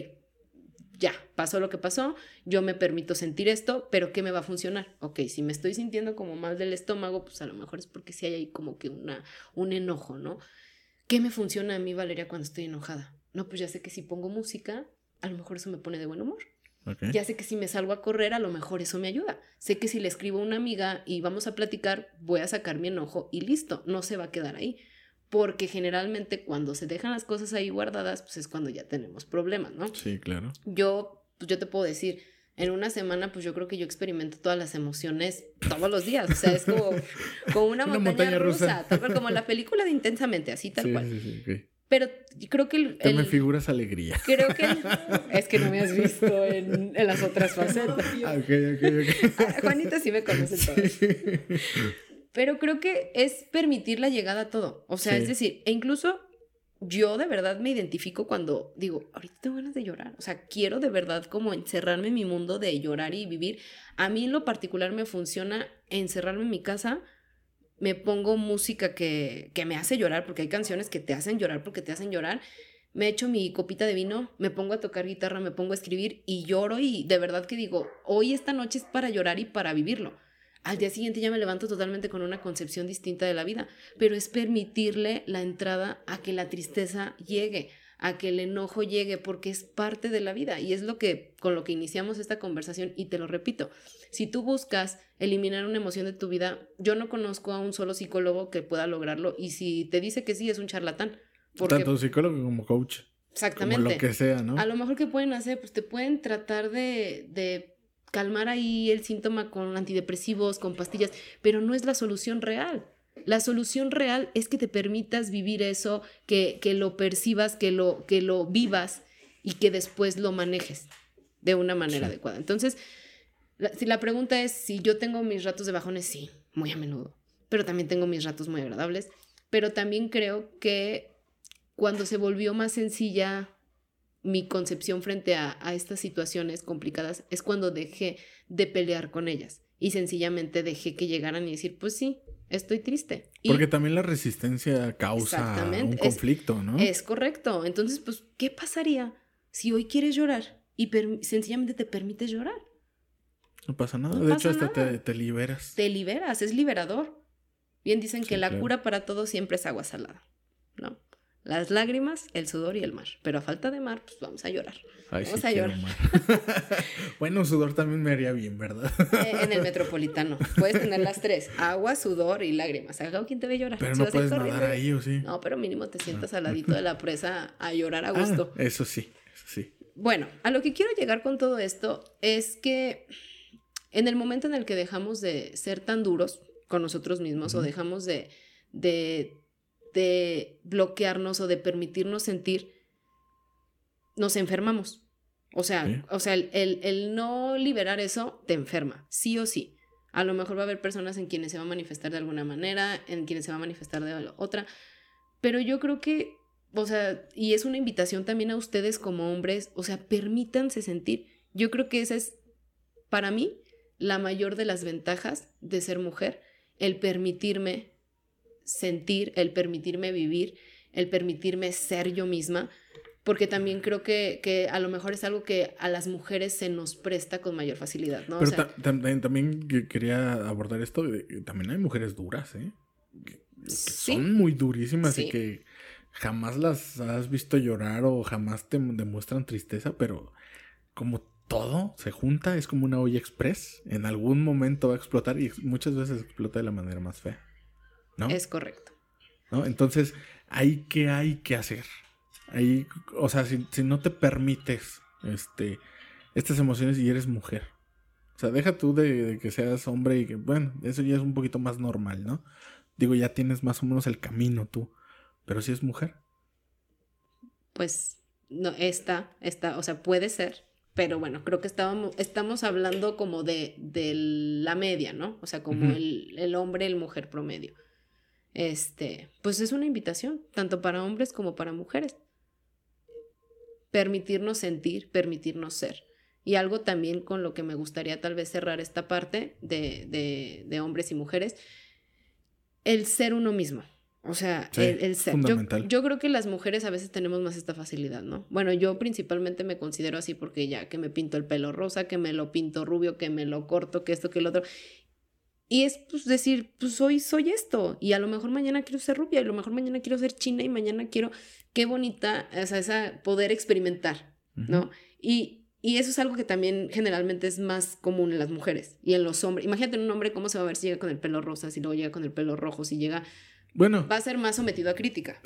ya, pasó lo que pasó, yo me permito sentir esto, pero ¿qué me va a funcionar? Ok, si me estoy sintiendo como mal del estómago, pues a lo mejor es porque sí hay ahí como que una, un enojo, ¿no? ¿Qué me funciona a mí, Valeria, cuando estoy enojada? No, pues ya sé que si pongo música, a lo mejor eso me pone de buen humor. Ya sé que si me salgo a correr, a lo mejor eso me ayuda. Sé que si le escribo a una amiga y vamos a platicar, voy a sacar mi enojo y listo, no se va a quedar ahí porque generalmente cuando se dejan las cosas ahí guardadas, pues es cuando ya tenemos problemas, ¿no? Sí, claro. Yo, pues yo te puedo decir, en una semana, pues yo creo que yo experimento todas las emociones todos los días. O sea, es como, como una, montaña, rusa, tal cual, como la película de Intensamente, así tal cual. Sí, sí, sí, Pero creo que el, Te me figuras alegría. Creo que es que no me has visto en, en las otras facetas. Ah, ok, ok, ok. Ah, Juanita sí me conoce todo. Pero creo que es permitir la llegada a todo. O sea, es decir, e incluso yo de verdad me identifico cuando digo, ahorita tengo ganas de llorar. O sea, quiero de verdad como encerrarme en mi mundo de llorar y vivir. A mí en lo particular me funciona encerrarme en mi casa. Me pongo música que, que me hace llorar, porque hay canciones que te hacen llorar, porque te hacen llorar. Me echo mi copita de vino, me pongo a tocar guitarra, me pongo a escribir y lloro y de verdad que digo, hoy esta noche es para llorar y para vivirlo. Al día siguiente ya me levanto totalmente con una concepción distinta de la vida, pero es permitirle la entrada a que la tristeza llegue, a que el enojo llegue, porque es parte de la vida y es lo que con lo que iniciamos esta conversación y te lo repito, si tú buscas eliminar una emoción de tu vida, yo no conozco a un solo psicólogo que pueda lograrlo y si te dice que sí es un charlatán. Tanto psicólogo como coach. Exactamente. Como lo que sea, ¿no? A lo mejor que pueden hacer, pues te pueden tratar de, de calmar ahí el síntoma con antidepresivos, con pastillas, pero no es la solución real. La solución real es que te permitas vivir eso, que, que lo percibas, que lo, que lo vivas y que después lo manejes de una manera adecuada. Entonces, si la pregunta es si yo tengo mis ratos de bajones, sí, muy a menudo, pero también tengo mis ratos muy agradables, pero también creo que cuando se volvió más sencilla mi concepción frente a, estas situaciones complicadas es cuando dejé de pelear con ellas y sencillamente dejé que llegaran y decir, pues sí, estoy triste. Porque también la resistencia causa un conflicto, ¿no? Es correcto. Entonces, pues, ¿qué pasaría si hoy quieres llorar y sencillamente te permites llorar. No pasa nada. de hecho, hasta te, liberas. Te liberas, es liberador. Bien dicen que la cura para todo siempre es agua salada, ¿no? Las lágrimas, el sudor y el mar. Pero a falta de mar, pues vamos a llorar. vamos a llorar. bueno, sudor también me haría bien, ¿verdad? Eh, en el metropolitano. Puedes tener las tres: agua, sudor y lágrimas. Haga quien te ve llorar. Pero no puedes nadar ahí, ¿o sí? No, pero mínimo te sientas al ladito de la presa a llorar a gusto. Ah, eso sí, eso sí. Bueno, a lo que quiero llegar con todo esto es que en el momento en el que dejamos de ser tan duros con nosotros mismos o dejamos de, de de bloquearnos o de permitirnos sentir, nos enfermamos. O sea, o sea el, no liberar eso te enferma, sí o sí. A lo mejor va a haber personas en quienes se va a manifestar de alguna manera, en quienes se va a manifestar de otra, pero yo creo que, o sea, y es una invitación también a ustedes como hombres, o sea, permítanse sentir. Yo creo que esa es, para mí, la mayor de las ventajas de ser mujer, el permitirme sentir, el permitirme vivir, el permitirme ser yo misma, porque también creo que, a lo mejor es algo que a las mujeres se nos presta con mayor facilidad, ¿no? Pero también, quería abordar esto, también hay mujeres duras, ¿eh? Que, son muy durísimas y que jamás las has visto llorar o jamás te demuestran tristeza, pero como todo se junta, es como una olla express, en algún momento va a explotar y muchas veces explota de la manera más fea. Es correcto. ¿No? Entonces, ¿ahí qué hay que hacer? Ahí, o sea, si, no te permites este, estas emociones y eres mujer. O sea, deja tú de, que seas hombre y que, bueno, eso ya es un poquito más normal, ¿no? Digo, ya tienes más o menos el camino tú. Pero si es mujer. Pues, no, esta, esta, o sea, puede ser. Pero bueno, creo que estábamos, estamos hablando como de, de la media, ¿no? O sea, como el, el hombre, el mujer promedio este, pues es una invitación, tanto para hombres como para mujeres. Permitirnos sentir, permitirnos ser. Y algo también con lo que me gustaría tal vez cerrar esta parte de, de, hombres y mujeres, el ser uno mismo. O sea, el, ser. Yo, yo, creo que las mujeres a veces tenemos más esta facilidad, ¿no? Bueno, yo principalmente me considero así porque ya que me pinto el pelo rosa, que me lo pinto rubio, que me lo corto, que esto, que el otro. Y es pues decir, pues hoy soy esto y a lo mejor mañana quiero ser rubia y a lo mejor mañana quiero ser china y mañana quiero, qué bonita, o sea, esa poder experimentar, ¿no? Y, y eso es algo que también generalmente es más común en las mujeres y en los hombres. Imagínate un hombre cómo se va a ver si llega con el pelo rosa, si luego llega con el pelo rojo, si llega bueno. Va a ser más sometido a crítica.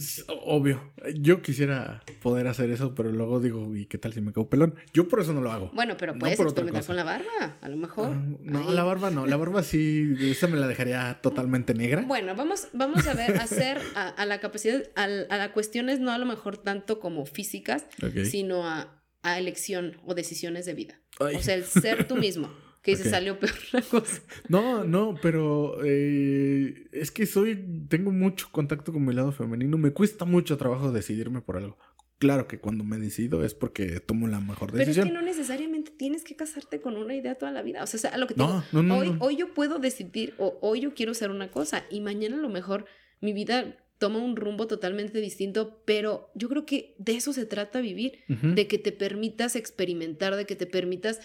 Obvio. Yo quisiera poder hacer eso, pero luego digo, ¿y qué tal si me quedo pelón? Yo por eso no lo hago. Bueno, pero puedes experimentar con la barba, a lo mejor. Ah, no, la barba no. La barba sí, esa me la dejaría totalmente negra. Bueno, vamos, vamos a ver, hacer a, la capacidad, a, a la cuestiones no a lo mejor tanto como físicas, sino a, a elección o decisiones de vida. O sea, el ser tú mismo que se salió peor la cosa. No, no, pero eh, es que soy, tengo mucho contacto con mi lado femenino, me cuesta mucho trabajo decidirme por algo. Claro que cuando me decido es porque tomo la mejor decisión. Pero es que no necesariamente tienes que casarte con una idea toda la vida. O sea, lo que te no, hoy, hoy yo puedo decidir o hoy yo quiero ser una cosa y mañana a lo mejor mi vida toma un rumbo totalmente distinto, pero yo creo que de eso se trata vivir, de que te permitas experimentar, de que te permitas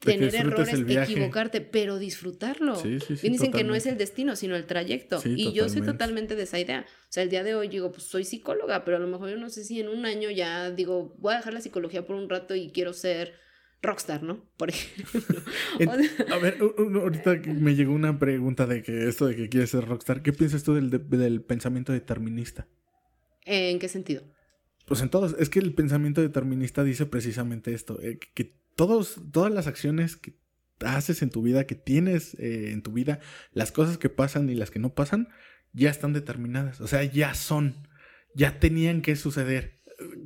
tener errores, equivocarte, pero disfrutarlo. Sí, sí, dicen que no es el destino, sino el trayecto. y yo soy totalmente de esa idea. O sea, el día de hoy digo, pues soy psicóloga, pero a lo mejor yo no sé si en un año ya digo, voy a dejar la psicología por un rato y quiero ser rockstar, ¿no? Por ejemplo. a ver, ahorita me llegó una pregunta de que esto de que quieres ser rockstar, ¿qué piensas tú del, del pensamiento determinista? ¿En qué sentido? Pues en todos. Es que el pensamiento determinista dice precisamente esto, eh, que todos, todas las acciones que haces en tu vida, que tienes eh, en tu vida, las cosas que pasan y las que no pasan, ya están determinadas. O sea, ya son, ya tenían que suceder.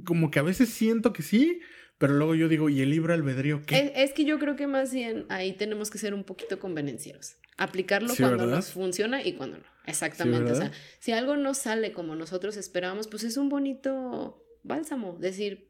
Como que a veces siento que sí, pero luego yo digo, ¿y el libre albedrío qué? Es, que yo creo que más bien ahí tenemos que ser un poquito convenencieros. Aplicarlo cuando nos funciona y cuando no. Exactamente. o sea, si algo no sale como nosotros esperábamos, pues es un bonito bálsamo. Decir,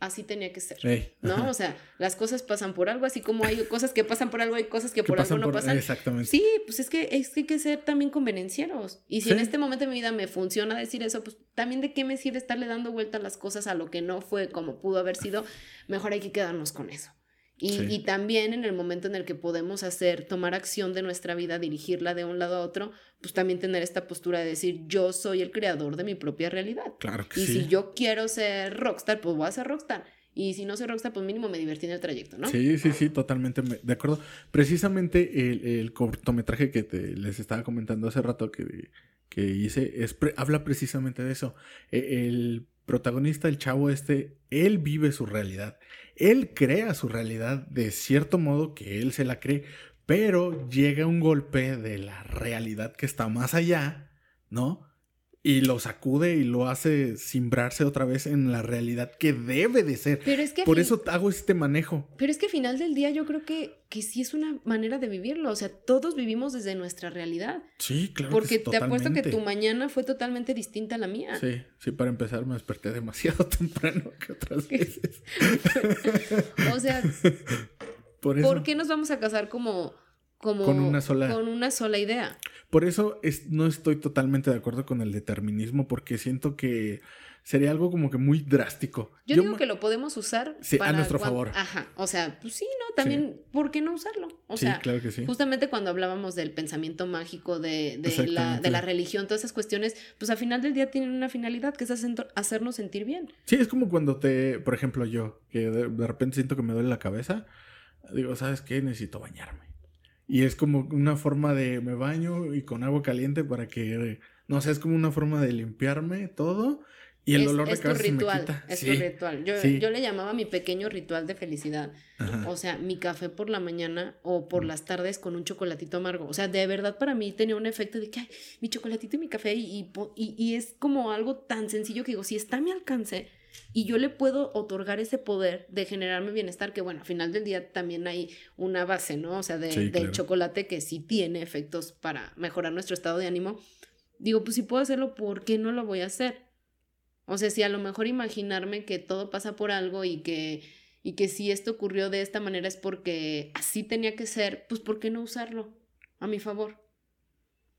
así tenía que ser. Ey, ¿No? ajá. O sea, las cosas pasan por algo, así como hay cosas que pasan por algo, hay cosas que Que por algo no por- pasan. Exactamente. Sí, pues es que, es que hay que ser también convenencieros. Y si en este momento de mi vida me funciona decir eso, pues también de qué me sirve estarle dando vuelta a las cosas a lo que no fue como pudo haber sido, mejor hay que quedarnos con eso. Y, Sí. y también en el momento en el que podemos hacer, tomar acción de nuestra vida, dirigirla de un lado a otro, pues también tener esta postura de decir, yo soy el creador de mi propia realidad. Claro que Y sí. si yo quiero ser rockstar, pues voy a ser rockstar. Y si no soy rockstar, pues mínimo me divertí en el trayecto, ¿no? Sí, sí, sí, totalmente me- de acuerdo. Precisamente el, el cortometraje que te- les estaba comentando hace rato que, que hice es pre- habla precisamente de eso. E- El protagonista, el chavo este, él vive su realidad. Él crea su realidad de cierto modo que él se la cree, pero llega un golpe de la realidad que está más allá, ¿no? Y lo sacude y lo hace simbrarse otra vez en la realidad que debe de ser. Pero es que Por eso hago este manejo. Pero es que al final del día yo creo que, que sí es una manera de vivirlo. O sea, todos vivimos desde nuestra realidad. Sí, claro. porque que sí, te apuesto que tu mañana fue totalmente distinta a la mía. Sí, sí, para empezar me desperté demasiado temprano que otras veces. O sea, Por eso, ¿por qué nos vamos a casar como, como Con una sola- con una sola idea? por eso es- no estoy totalmente de acuerdo con el determinismo, porque siento que sería algo como que muy drástico. Yo, digo que lo podemos usar Sí, a nuestro favor. Ajá. O sea, pues sí, ¿no? También, ¿por qué no usarlo? O sí, sea, claro que sí. Justamente cuando hablábamos del pensamiento mágico, de, de la, de la religión, todas esas cuestiones, pues al final del día tienen una finalidad que es hacer- hacernos sentir bien. Sí, es como cuando te, por ejemplo, yo, que de, de repente siento que me duele la cabeza, digo, ¿sabes qué? Necesito bañarme. Y es como una forma de me baño y con agua caliente para que, no sé, es como una forma de limpiarme todo y el es, dolor de es tu cabeza se me ritual, quita. es Sí, tu ritual. Yo, sí. yo le llamaba mi pequeño ritual de felicidad. ajá. O sea, mi café por la mañana o por las tardes con un chocolatito amargo. O sea, de verdad para mí tenía un efecto de que, ay, mi chocolatito y mi café y, y- y es como algo tan sencillo que digo, si está a mi alcance y yo le puedo otorgar ese poder de generarme bienestar, que bueno, al final del día también hay una base, ¿no? O sea, de- Sí, del claro. chocolate que sí tiene efectos para mejorar nuestro estado de ánimo. Digo, pues si puedo hacerlo, ¿por qué no lo voy a hacer? O sea, si a lo mejor imaginarme que todo pasa por algo y que, y que si esto ocurrió de esta manera es porque así tenía que ser, pues ¿por qué no usarlo a mi favor?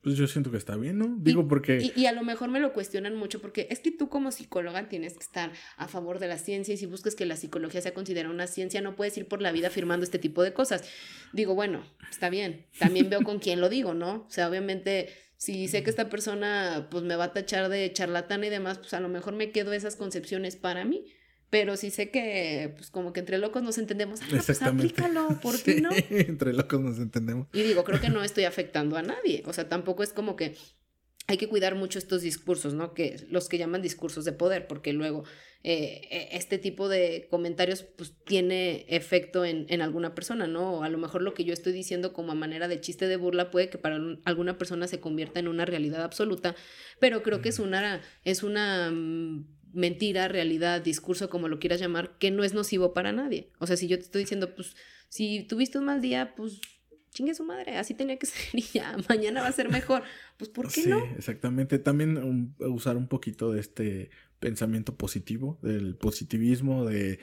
Pues yo siento que está bien, ¿no? Digo porque... Y, y a lo mejor me lo cuestionan mucho porque es que tú como psicóloga tienes que estar a favor de la ciencia y si buscas que la psicología sea considerada una ciencia no puedes ir por la vida afirmando este tipo de cosas. Digo, bueno, está bien. También veo con quién lo digo, ¿no? O sea, obviamente si sé que esta persona pues me va a tachar de charlatana y demás, pues a lo mejor me quedo esas concepciones para mí. Pero si sé que pues como que entre locos nos entendemos, ah, pues aplícalo, ¿por qué Sí, no? Entre locos nos entendemos. Y digo, creo que no estoy afectando a nadie. O sea, tampoco es como que hay que cuidar mucho estos discursos, ¿no? Que los que llaman discursos de poder, porque luego eh, eh, este tipo de comentarios pues tiene efecto en, en alguna persona, ¿no? O a lo mejor lo que yo estoy diciendo como a manera de chiste de burla puede que para un- alguna persona se convierta en una realidad absoluta, pero creo que es una, es una mm, mentira, realidad, discurso, como lo quieras llamar, que no es nocivo para nadie. O sea, si yo te estoy diciendo, pues, si tuviste un mal día, pues chingue su madre, así tenía que ser y ya, mañana va a ser mejor. Pues, ¿por qué sí, no? exactamente. También um, usar un poquito de este pensamiento positivo, del positivismo, de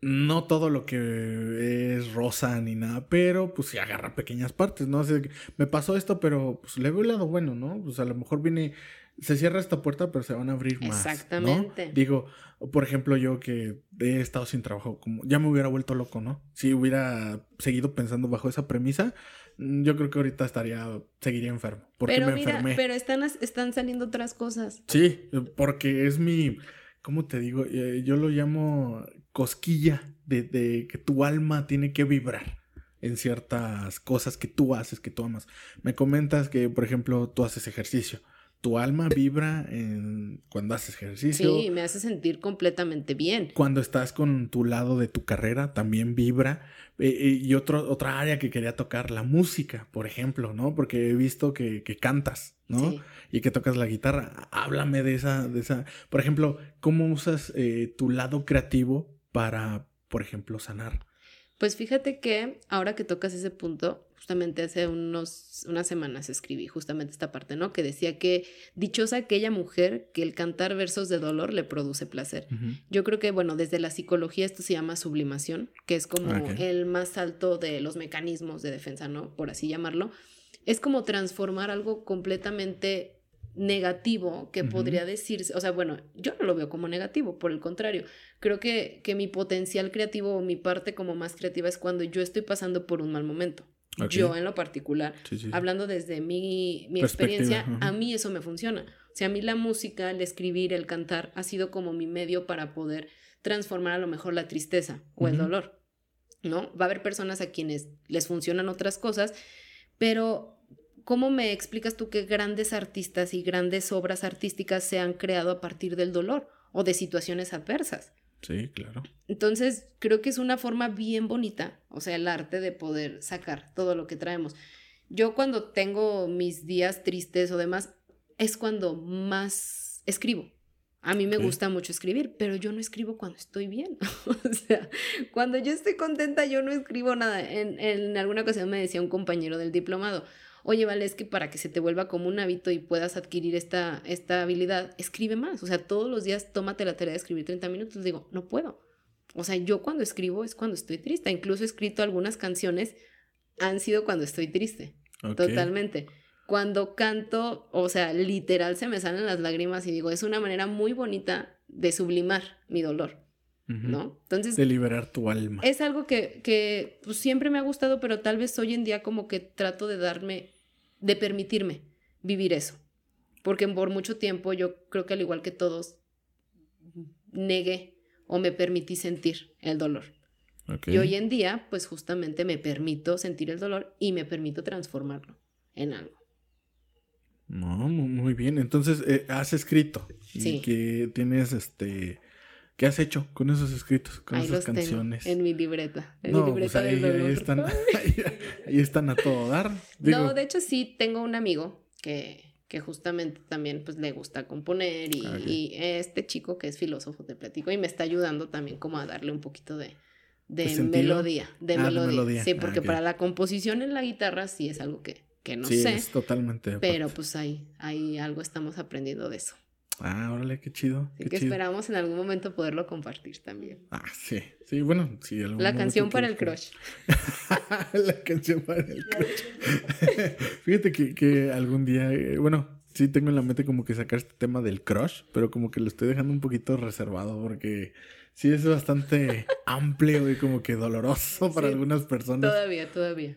no todo lo que es rosa ni nada, pero pues sí agarra pequeñas partes, ¿no? O sea, me pasó esto, pero pues le veo el lado bueno, ¿no? Pues a lo mejor viene, se cierra esta puerta, pero se van a abrir más. ¿no? Exactamente. Digo, por ejemplo, yo que he estado sin trabajo, como ya me hubiera vuelto loco, ¿no? Si hubiera seguido pensando bajo esa premisa, mm, yo creo que ahorita estaría, seguiría enfermo. Porque Pero me mira, enfermé. pero están, están saliendo otras cosas. Sí, porque es mi, ¿cómo te digo? Eh, Yo lo llamo cosquilla de, de que tu alma tiene que vibrar en ciertas cosas que tú haces, que tú amas. Me comentas que, por ejemplo, tú haces ejercicio. Tu alma vibra en cuando haces ejercicio. Sí, me hace sentir completamente bien. Cuando estás con tu lado de tu carrera, también vibra. Eh, eh, y otro, otra área que quería tocar, la música, por ejemplo, ¿no? Porque he visto que, que cantas, ¿no? Sí. Y que tocas la guitarra. Háblame de esa, de esa. Por ejemplo, ¿cómo usas eh, tu lado creativo para, por ejemplo, sanar? Pues fíjate que ahora que tocas ese punto, justamente hace unos, unas semanas escribí justamente esta parte, ¿no? Que decía que dichosa aquella mujer que el cantar versos de dolor le produce placer. Yo creo que, bueno, desde la psicología esto se llama sublimación, que es como el más alto de los mecanismos de defensa, ¿no? Por así llamarlo. Es como transformar algo completamente negativo que podría decirse, o sea, bueno, yo no lo veo como negativo, por el contrario, creo que, que mi potencial creativo o mi parte como más creativa es cuando yo estoy pasando por un mal momento. Yo en lo particular, Sí, sí. hablando desde mi, mi experiencia, a mí eso me funciona. O sea, a mí la música, el escribir, el cantar ha sido como mi medio para poder transformar a lo mejor la tristeza o el dolor, ¿no? Va a haber personas a quienes les funcionan otras cosas, pero ¿cómo me explicas tú que grandes artistas y grandes obras artísticas se han creado a partir del dolor o de situaciones adversas? Sí, claro. Entonces, creo que es una forma bien bonita, o sea, el arte de poder sacar todo lo que traemos. Yo cuando tengo mis días tristes o demás, es cuando más escribo. A mí me gusta mucho escribir, pero yo no escribo cuando estoy bien. o sea, cuando yo estoy contenta, yo no escribo nada. En, en alguna ocasión me decía un compañero del diplomado, oye, vale, es que para que se te vuelva como un hábito y puedas adquirir esta, esta habilidad, escribe más. O sea, todos los días tómate la tarea de escribir 30 minutos. Digo, no puedo. O sea, yo cuando escribo es cuando estoy triste. Incluso he escrito algunas canciones, han sido cuando estoy triste. Totalmente. Cuando canto, o sea, literal se me salen las lágrimas y digo, es una manera muy bonita de sublimar mi dolor. ¿no? Entonces, De liberar tu alma. es algo que, que pues, siempre me ha gustado, pero tal vez hoy en día como que trato de darme, de permitirme vivir eso. Porque por mucho tiempo yo creo que al igual que todos, negué o me permití sentir el dolor. Y hoy en día, pues justamente me permito sentir el dolor y me permito transformarlo en algo. No, mu- muy bien. Entonces, eh, has escrito. Sí. Y que tienes este. ¿Qué has hecho con esos escritos? Con Ahí esas los canciones. tengo en mi libreta. En no, mi pues ahí, del dolor. ahí están. Ahí, ahí están a todo dar. Digo, No, de hecho sí tengo un amigo que, que justamente también pues le gusta componer y, Ah, y este chico que es filósofo te platico y me está ayudando también como a darle un poquito de, de melodía, de Ah, de melodía. Sí, Ah, porque para la composición en la guitarra sí es algo que, que no sí, sé, es totalmente. pero aparte. pues ahí, ahí algo estamos aprendiendo de eso. Ah, órale, qué chido. Así qué que chido. esperamos en algún momento poderlo compartir también. Ah, sí. Sí, bueno, sí. algún La canción para el crush. la canción para el crush. Fíjate que, que algún día, eh, bueno, sí tengo en la mente como que sacar este tema del crush, pero como que lo estoy dejando un poquito reservado porque sí es bastante amplio y como que doloroso para Sí, algunas personas. Todavía, todavía.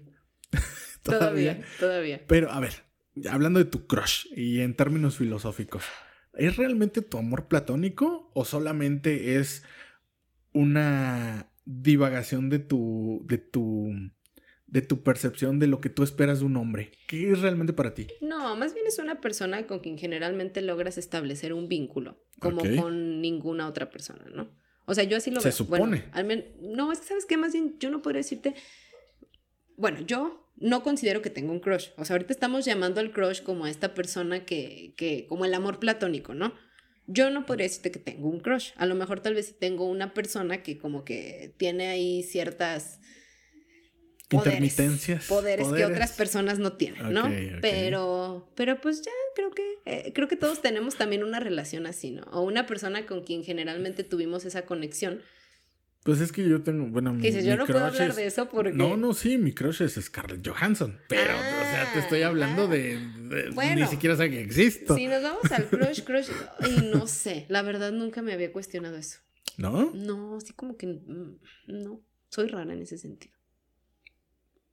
Todavía. Todavía, todavía. Pero a ver, hablando de tu crush y en términos filosóficos, ¿es realmente tu amor platónico o solamente es una divagación de tu de tu de tu percepción de lo que tú esperas de un hombre? ¿Qué es realmente para ti? No, más bien es una persona con quien generalmente logras establecer un vínculo, como con ninguna otra persona, ¿no? O sea, yo así lo Se veo. Bueno, supone. al no, es que sabes qué, más bien yo no podría decirte. Bueno, yo no considero que tenga un crush. O sea, ahorita estamos llamando al crush como a esta persona que, que, como el amor platónico, ¿no? Yo no podría decirte que tengo un crush. A lo mejor tal vez sí tengo una persona que como que tiene ahí ciertas poderes, Intermitencias. poderes, que otras personas no tienen, ¿no? Pero, pero pues ya creo que eh, creo que todos tenemos también una relación así, ¿no? O una persona con quien generalmente tuvimos esa conexión. Pues es que yo tengo, bueno, mi, dices, yo no puedo hablar es- de eso porque No, no, sí, mi crush es Scarlett Johansson, pero, o sea, te estoy hablando ah. de, de- Bueno. ni siquiera sé que existo, Si nos vamos al crush, crush, y no sé, la verdad nunca me había cuestionado eso. ¿no? No, así como que mm, no, soy rara en ese sentido.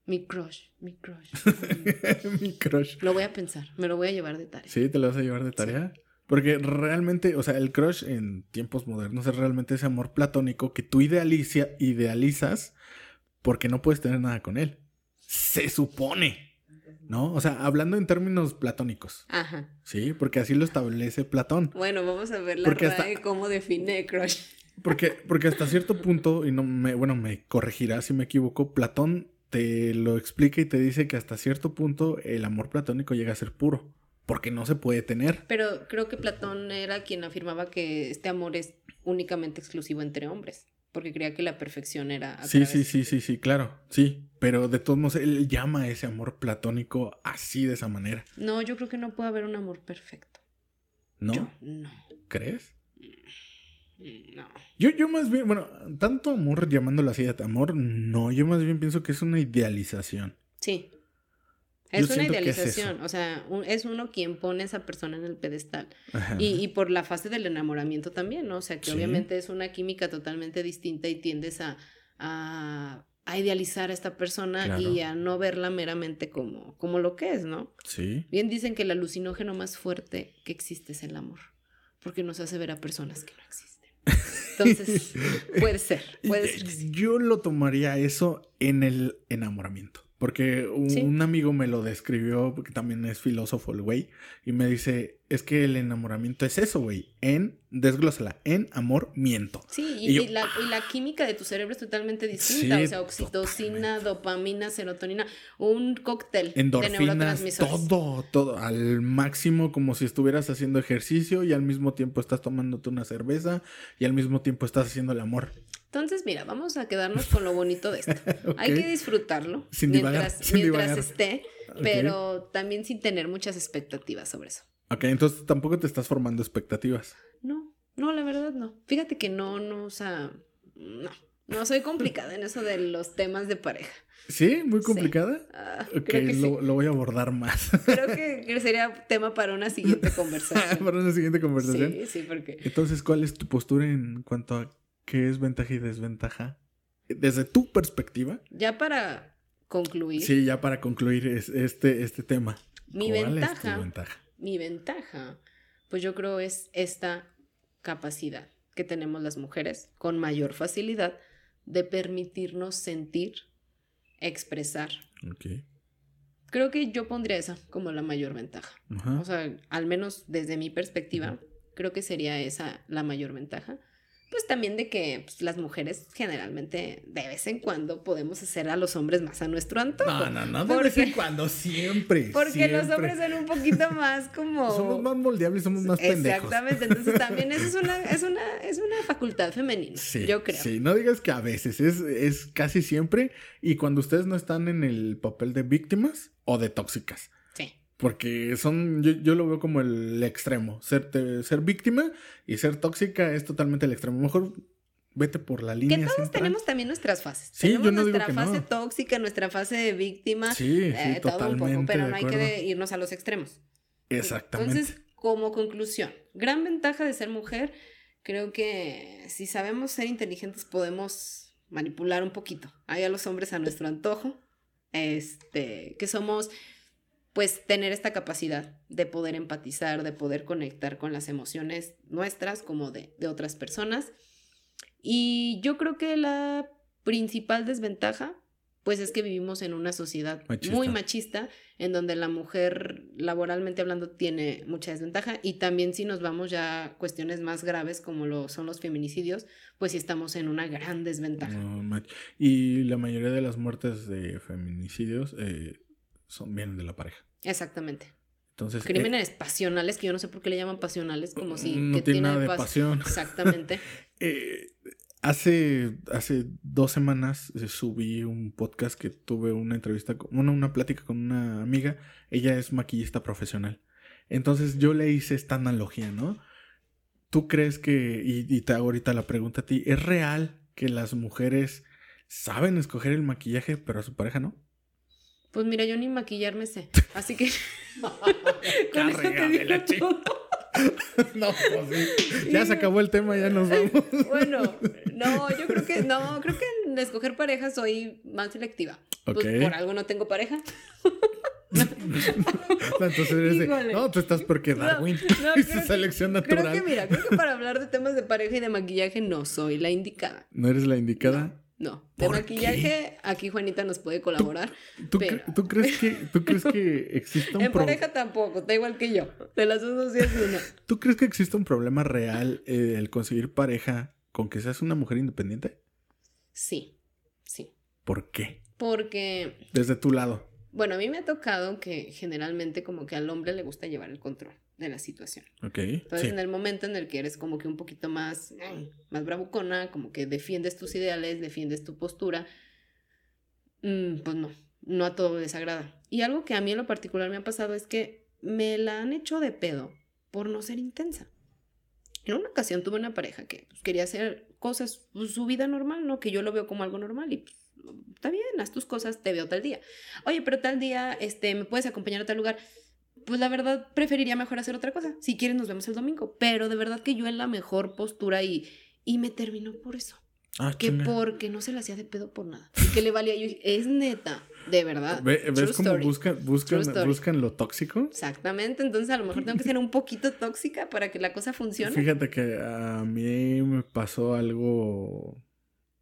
Mi crush, mi crush. mi crush. Lo voy a pensar, me lo voy a llevar de tarea. Sí, te lo vas a llevar de tarea. Porque realmente, o sea, el crush en tiempos modernos es realmente ese amor platónico que tú idealiza, idealizas porque no puedes tener nada con él. Se supone. ¿No? O sea, hablando en términos platónicos. Ajá. Sí, porque así lo establece Platón. Bueno, vamos a ver la Porque hasta- RAE cómo define crush. Porque, porque hasta cierto punto, y no me, bueno, me corregirá si me equivoco, Platón te lo explica y te dice que hasta cierto punto el amor platónico llega a ser puro. Porque no se puede tener. Pero creo que Platón era quien afirmaba que este amor es únicamente exclusivo entre hombres. porque creía que la perfección era... a Sí, sí, sí, sí, sí, claro. Sí, pero de todos modos, él llama a ese amor platónico así, de esa manera. No, yo creo que no puede haber un amor perfecto. ¿No? Yo, no, ¿Crees? no. Yo, yo más bien, bueno, tanto amor llamándolo así de amor, no, yo más bien pienso que es una idealización. Sí. Yo Es una es idealización, eso. o sea, un- es uno quien pone a esa persona en el pedestal. Y, y por la fase del enamoramiento también, ¿no? O sea, que Sí. obviamente es una química totalmente distinta y tiendes a, a, a idealizar a esta persona Claro. y a no verla meramente como, como lo que es, ¿no? Sí. Bien dicen que el alucinógeno más fuerte que existe es el amor, porque nos hace ver a personas que no existen. Entonces, puede ser, puede ser. Yo lo tomaría eso en el enamoramiento. Porque un, Sí. amigo me lo describió, porque también es filósofo el güey, y me dice, es que el enamoramiento es eso, güey, en, desglósala, en amor, miento. Sí, y, Y yo- y la, y la química de tu cerebro es totalmente distinta. Sí, o sea, oxitocina, totalmente. dopamina, serotonina, un cóctel de Endorfinas, neurotransmisores. todo, todo, al máximo, como si estuvieras haciendo ejercicio y al mismo tiempo estás tomándote una cerveza y al mismo tiempo estás haciendo el amor. Entonces, mira, vamos a quedarnos con lo bonito de esto. Ok. Hay que disfrutarlo Sin divagar, mientras, sin mientras esté, Ok. pero también sin tener muchas expectativas sobre eso. Ok, entonces tampoco te estás formando expectativas. No, no, la verdad no. Fíjate que no, no, o sea, no. No soy complicada en eso de los temas de pareja. ¿Sí? ¿Muy Sí. complicada? Ah, Ok, creo que lo, sí. lo voy a abordar más. Creo que sería tema para una siguiente conversación. Para una siguiente conversación. Sí, sí, porque Entonces, ¿cuál es tu postura en cuanto a qué es ventaja y desventaja? Desde tu perspectiva. ya para concluir, Sí, ya para concluir es- este, este tema. mi ¿Cuál es tu ventaja, ventaja? mi ventaja, pues yo creo es esta capacidad que tenemos las mujeres con mayor facilidad de permitirnos sentir, expresar. Ok. Creo que yo pondría esa como la mayor ventaja. O sea, al menos desde mi perspectiva, creo que sería esa la mayor ventaja. Pues también de que pues, las mujeres generalmente de vez en cuando podemos hacer a los hombres más a nuestro antojo. no, no, no, de ¿Por vez en cuando, siempre. Porque los hombres son un poquito más como... Somos más moldeables, somos más pendejos. Exactamente, entonces también eso es una, es una, es una facultad femenina, Sí, yo creo. Sí, no digas que a veces, es, es casi siempre. Y cuando ustedes no están en el papel de víctimas o de tóxicas. Sí. Porque son, yo, yo lo veo como el extremo. Ser, te- ser víctima y ser tóxica es totalmente el extremo. Mejor vete por la Que línea todos central. tenemos también nuestras fases. Sí, tenemos yo no digo nuestra que fase no. tóxica, nuestra fase de víctima, Sí, sí, eh, todo un poco, pero no hay que irnos a los extremos. Exactamente. Entonces, como conclusión, gran ventaja de ser mujer, creo que si sabemos ser inteligentes podemos manipular un poquito. Hay a los hombres a nuestro antojo, este, que somos, pues, tener esta capacidad de poder empatizar, de poder conectar con las emociones nuestras como de, de otras personas. Y yo creo que la principal desventaja, pues es que vivimos en una sociedad Machista. muy machista, en donde la mujer, laboralmente hablando, tiene mucha desventaja. Y también si nos vamos ya a cuestiones más graves, como lo son los feminicidios, pues sí estamos en una gran desventaja. No, y la mayoría de las muertes de feminicidios eh, son vienen de la pareja. Exactamente. Entonces, eh, Crímenes pasionales, que yo no sé por qué le llaman pasionales, como si... no que tiene nada de pas- pasión. Exactamente. Eh, hace, hace dos semanas eh, subí un podcast que tuve una entrevista, con, una, una plática con una amiga. Ella es maquillista profesional. Entonces yo le hice esta analogía, ¿no? ¿Tú crees que, y, y te hago ahorita la pregunta a ti, ¿es real que las mujeres saben escoger el maquillaje, pero a su pareja no? Pues mira, yo ni maquillarme sé. Así que... con eso te digo todo. no, pues sí. Ya se acabó el tema, ya nos vamos. Bueno, no, yo creo que no, creo que en escoger pareja soy más selectiva. Ok. Pues por algo no tengo pareja. Entonces eres de, no, tú estás porque Darwin no, es creo que- selección Creo natural. que mira, creo que para hablar de temas de pareja y de maquillaje no soy la indicada. ¿No eres la indicada? No, de ¿Por maquillaje aquí Juanita nos puede colaborar. ¿Tú, pero- cre- tú crees que, ¿Tú crees que existe un En pareja tampoco, está igual que yo. De las dos días una. ¿Tú crees que existe un problema real eh, el conseguir pareja con que seas una mujer independiente? Sí, sí. ¿Por qué? Porque, Desde tu lado. bueno, a mí me ha tocado que generalmente como que al hombre le gusta llevar el control. De la situación. Ok. Entonces, sí. en el momento en el que eres como que un poquito más, más bravucona, como que defiendes tus ideales, defiendes tu postura, mm, pues no, no a todo les agrada. Y algo que a mí en lo particular me ha pasado es que me la han hecho de pedo por no ser intensa. En una ocasión tuve una pareja que pues, quería hacer cosas, pues, su vida normal, ¿no? Que yo lo veo como algo normal y pues, está bien, haz tus cosas, te veo tal día. Oye, pero tal día, este, ¿me puedes acompañar a tal lugar? Pues la verdad preferiría mejor hacer otra cosa. Si quieres nos vemos el domingo. Pero de verdad que yo en la mejor postura y, y me terminó por eso. Ah, Que porque no se le hacía de pedo por nada. Y que le valía. Yo dije, es neta, de verdad. Ve- ¿Ves cómo buscan, buscan, buscan lo tóxico? Exactamente. Entonces a lo mejor tengo que ser un poquito tóxica para que la cosa funcione. Fíjate que a mí me pasó algo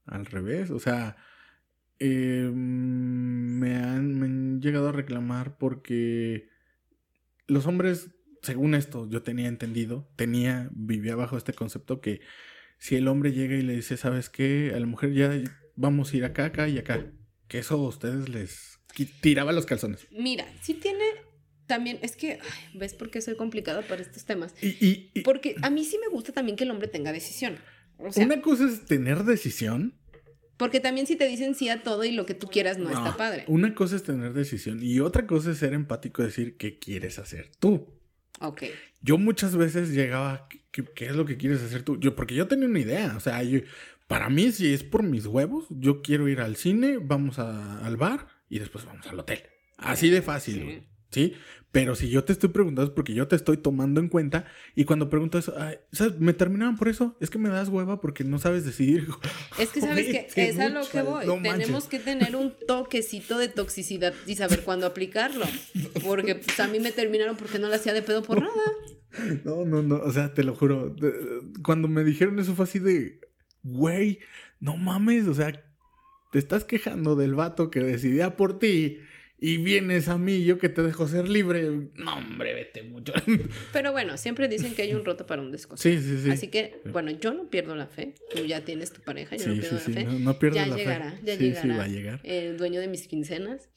al revés. O sea, eh, me, han, me han llegado a reclamar porque los hombres, según esto, yo tenía entendido, tenía, vivía bajo este concepto que si el hombre llega y le dice, ¿sabes qué? A la mujer ya vamos a ir acá, acá y acá. Que eso a ustedes les tiraba los calzones. Mira, sí tiene también. Es que, ay, ¿ves por qué soy complicada para estos temas? Y, y- y Porque a mí sí me gusta también que el hombre tenga decisión. O sea, una cosa es tener decisión. Porque también si te dicen sí a todo y lo que tú quieras no, está padre. Una cosa es tener decisión y otra cosa es ser empático y decir qué quieres hacer tú. Ok. Yo muchas veces llegaba, ¿qué, qué es lo que quieres hacer tú? Yo, porque yo tenía una idea, o sea, yo- para mí si es por mis huevos, yo quiero ir al cine, vamos a- al bar y después vamos al hotel. Así de fácil, ¿sí? Pero si yo te estoy preguntando es porque yo te estoy tomando en cuenta y cuando pregunto eso, ay, ¿sabes? Me terminaban por eso, es que me das hueva porque no sabes decidir. Es que sabes que es a lo que voy. no Tenemos manches. que tener un toquecito de toxicidad y saber cuándo aplicarlo. Porque pues, a mí me terminaron porque no la hacía de pedo por nada. No, no, no, o sea, te lo juro. Cuando me dijeron eso fue así de, güey, no mames, o sea, te estás quejando del vato que decidía por ti y vienes a mí, yo que te dejo ser libre. No, hombre, vete mucho. Pero bueno, siempre dicen que hay un roto para un descoso. sí, sí, sí. Así que, bueno, yo no pierdo la fe. Tú ya tienes tu pareja, yo no sí, pierdo sí, la fe. no, no pierdas ya la llegará, fe. ya llegará. sí, va a llegar. El dueño de mis quincenas.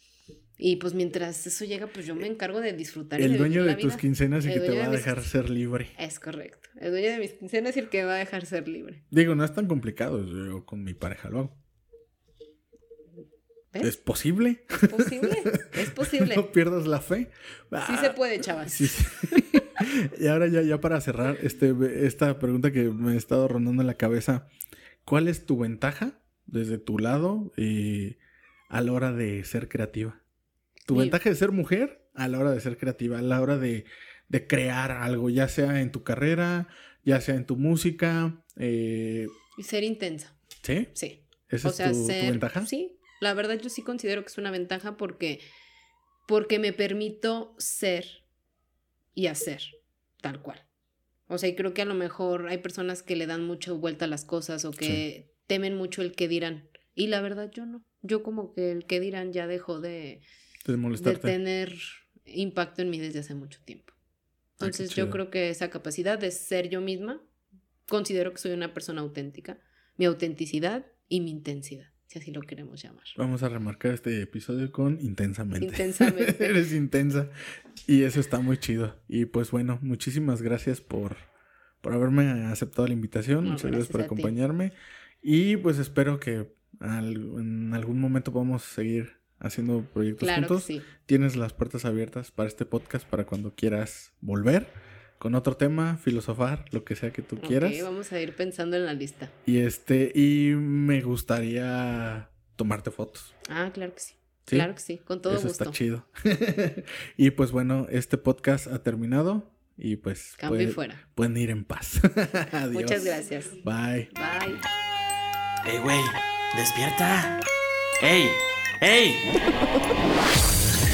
Y pues mientras eso llega, pues yo me encargo de disfrutar. y El de dueño de la tus vida. quincenas y El que te va a de mis dejar ser libre. Es correcto. El dueño de mis quincenas es el que va a dejar ser libre. Digo, no es tan complicado, yo con mi pareja lo hago. ¿Es posible? Es posible. Es posible. no pierdas la fe. Sí se puede, chavas. Sí, sí. y ahora ya, ya para cerrar este, esta pregunta que me ha estado rondando en la cabeza. ¿Cuál es tu ventaja desde tu lado eh, a la hora de ser creativa? Tu Mi- ventaja de ser mujer a la hora de ser creativa, a la hora de, de crear algo, ya sea en tu carrera, ya sea en tu música. eh, Y ser intensa. ¿Sí? Sí. ¿Esa o es tu, tu ser. ventaja? Sí. La verdad, yo sí considero que es una ventaja porque. Porque me permito ser y hacer tal cual. O sea, y creo que a lo mejor hay personas que le dan mucho vuelta a las cosas o que temen mucho el que dirán. Y la verdad, yo no. Yo como que el que dirán ya dejó de, tener impacto en mí desde hace mucho tiempo. Ah, Entonces yo creo que esa capacidad de ser yo misma, considero que soy una persona auténtica, mi autenticidad y mi intensidad, si así lo queremos llamar. Vamos a remarcar este episodio con intensamente. Intensamente. Eres intensa. Y eso está muy chido. Y pues bueno, muchísimas gracias por, por haberme aceptado la invitación. No, Muchas gracias por ti. acompañarme. Y pues espero que al- en algún momento podamos seguir haciendo proyectos Claro que juntos. sí. Tienes las puertas abiertas para este podcast para cuando quieras volver con otro tema, filosofar, lo que sea que tú quieras. Ok, vamos a ir pensando en la lista. Y este, y me gustaría tomarte fotos. Ah, claro que sí. ¿sí? Claro que sí, con todo Eso gusto. está chido. y pues bueno, este podcast ha terminado y pues Cambio y puede- fuera. pueden ir en paz. Adiós. Muchas gracias. Bye. Bye. ¡Ey, güey! ¡Despierta! ¡Ey! ¡Ey!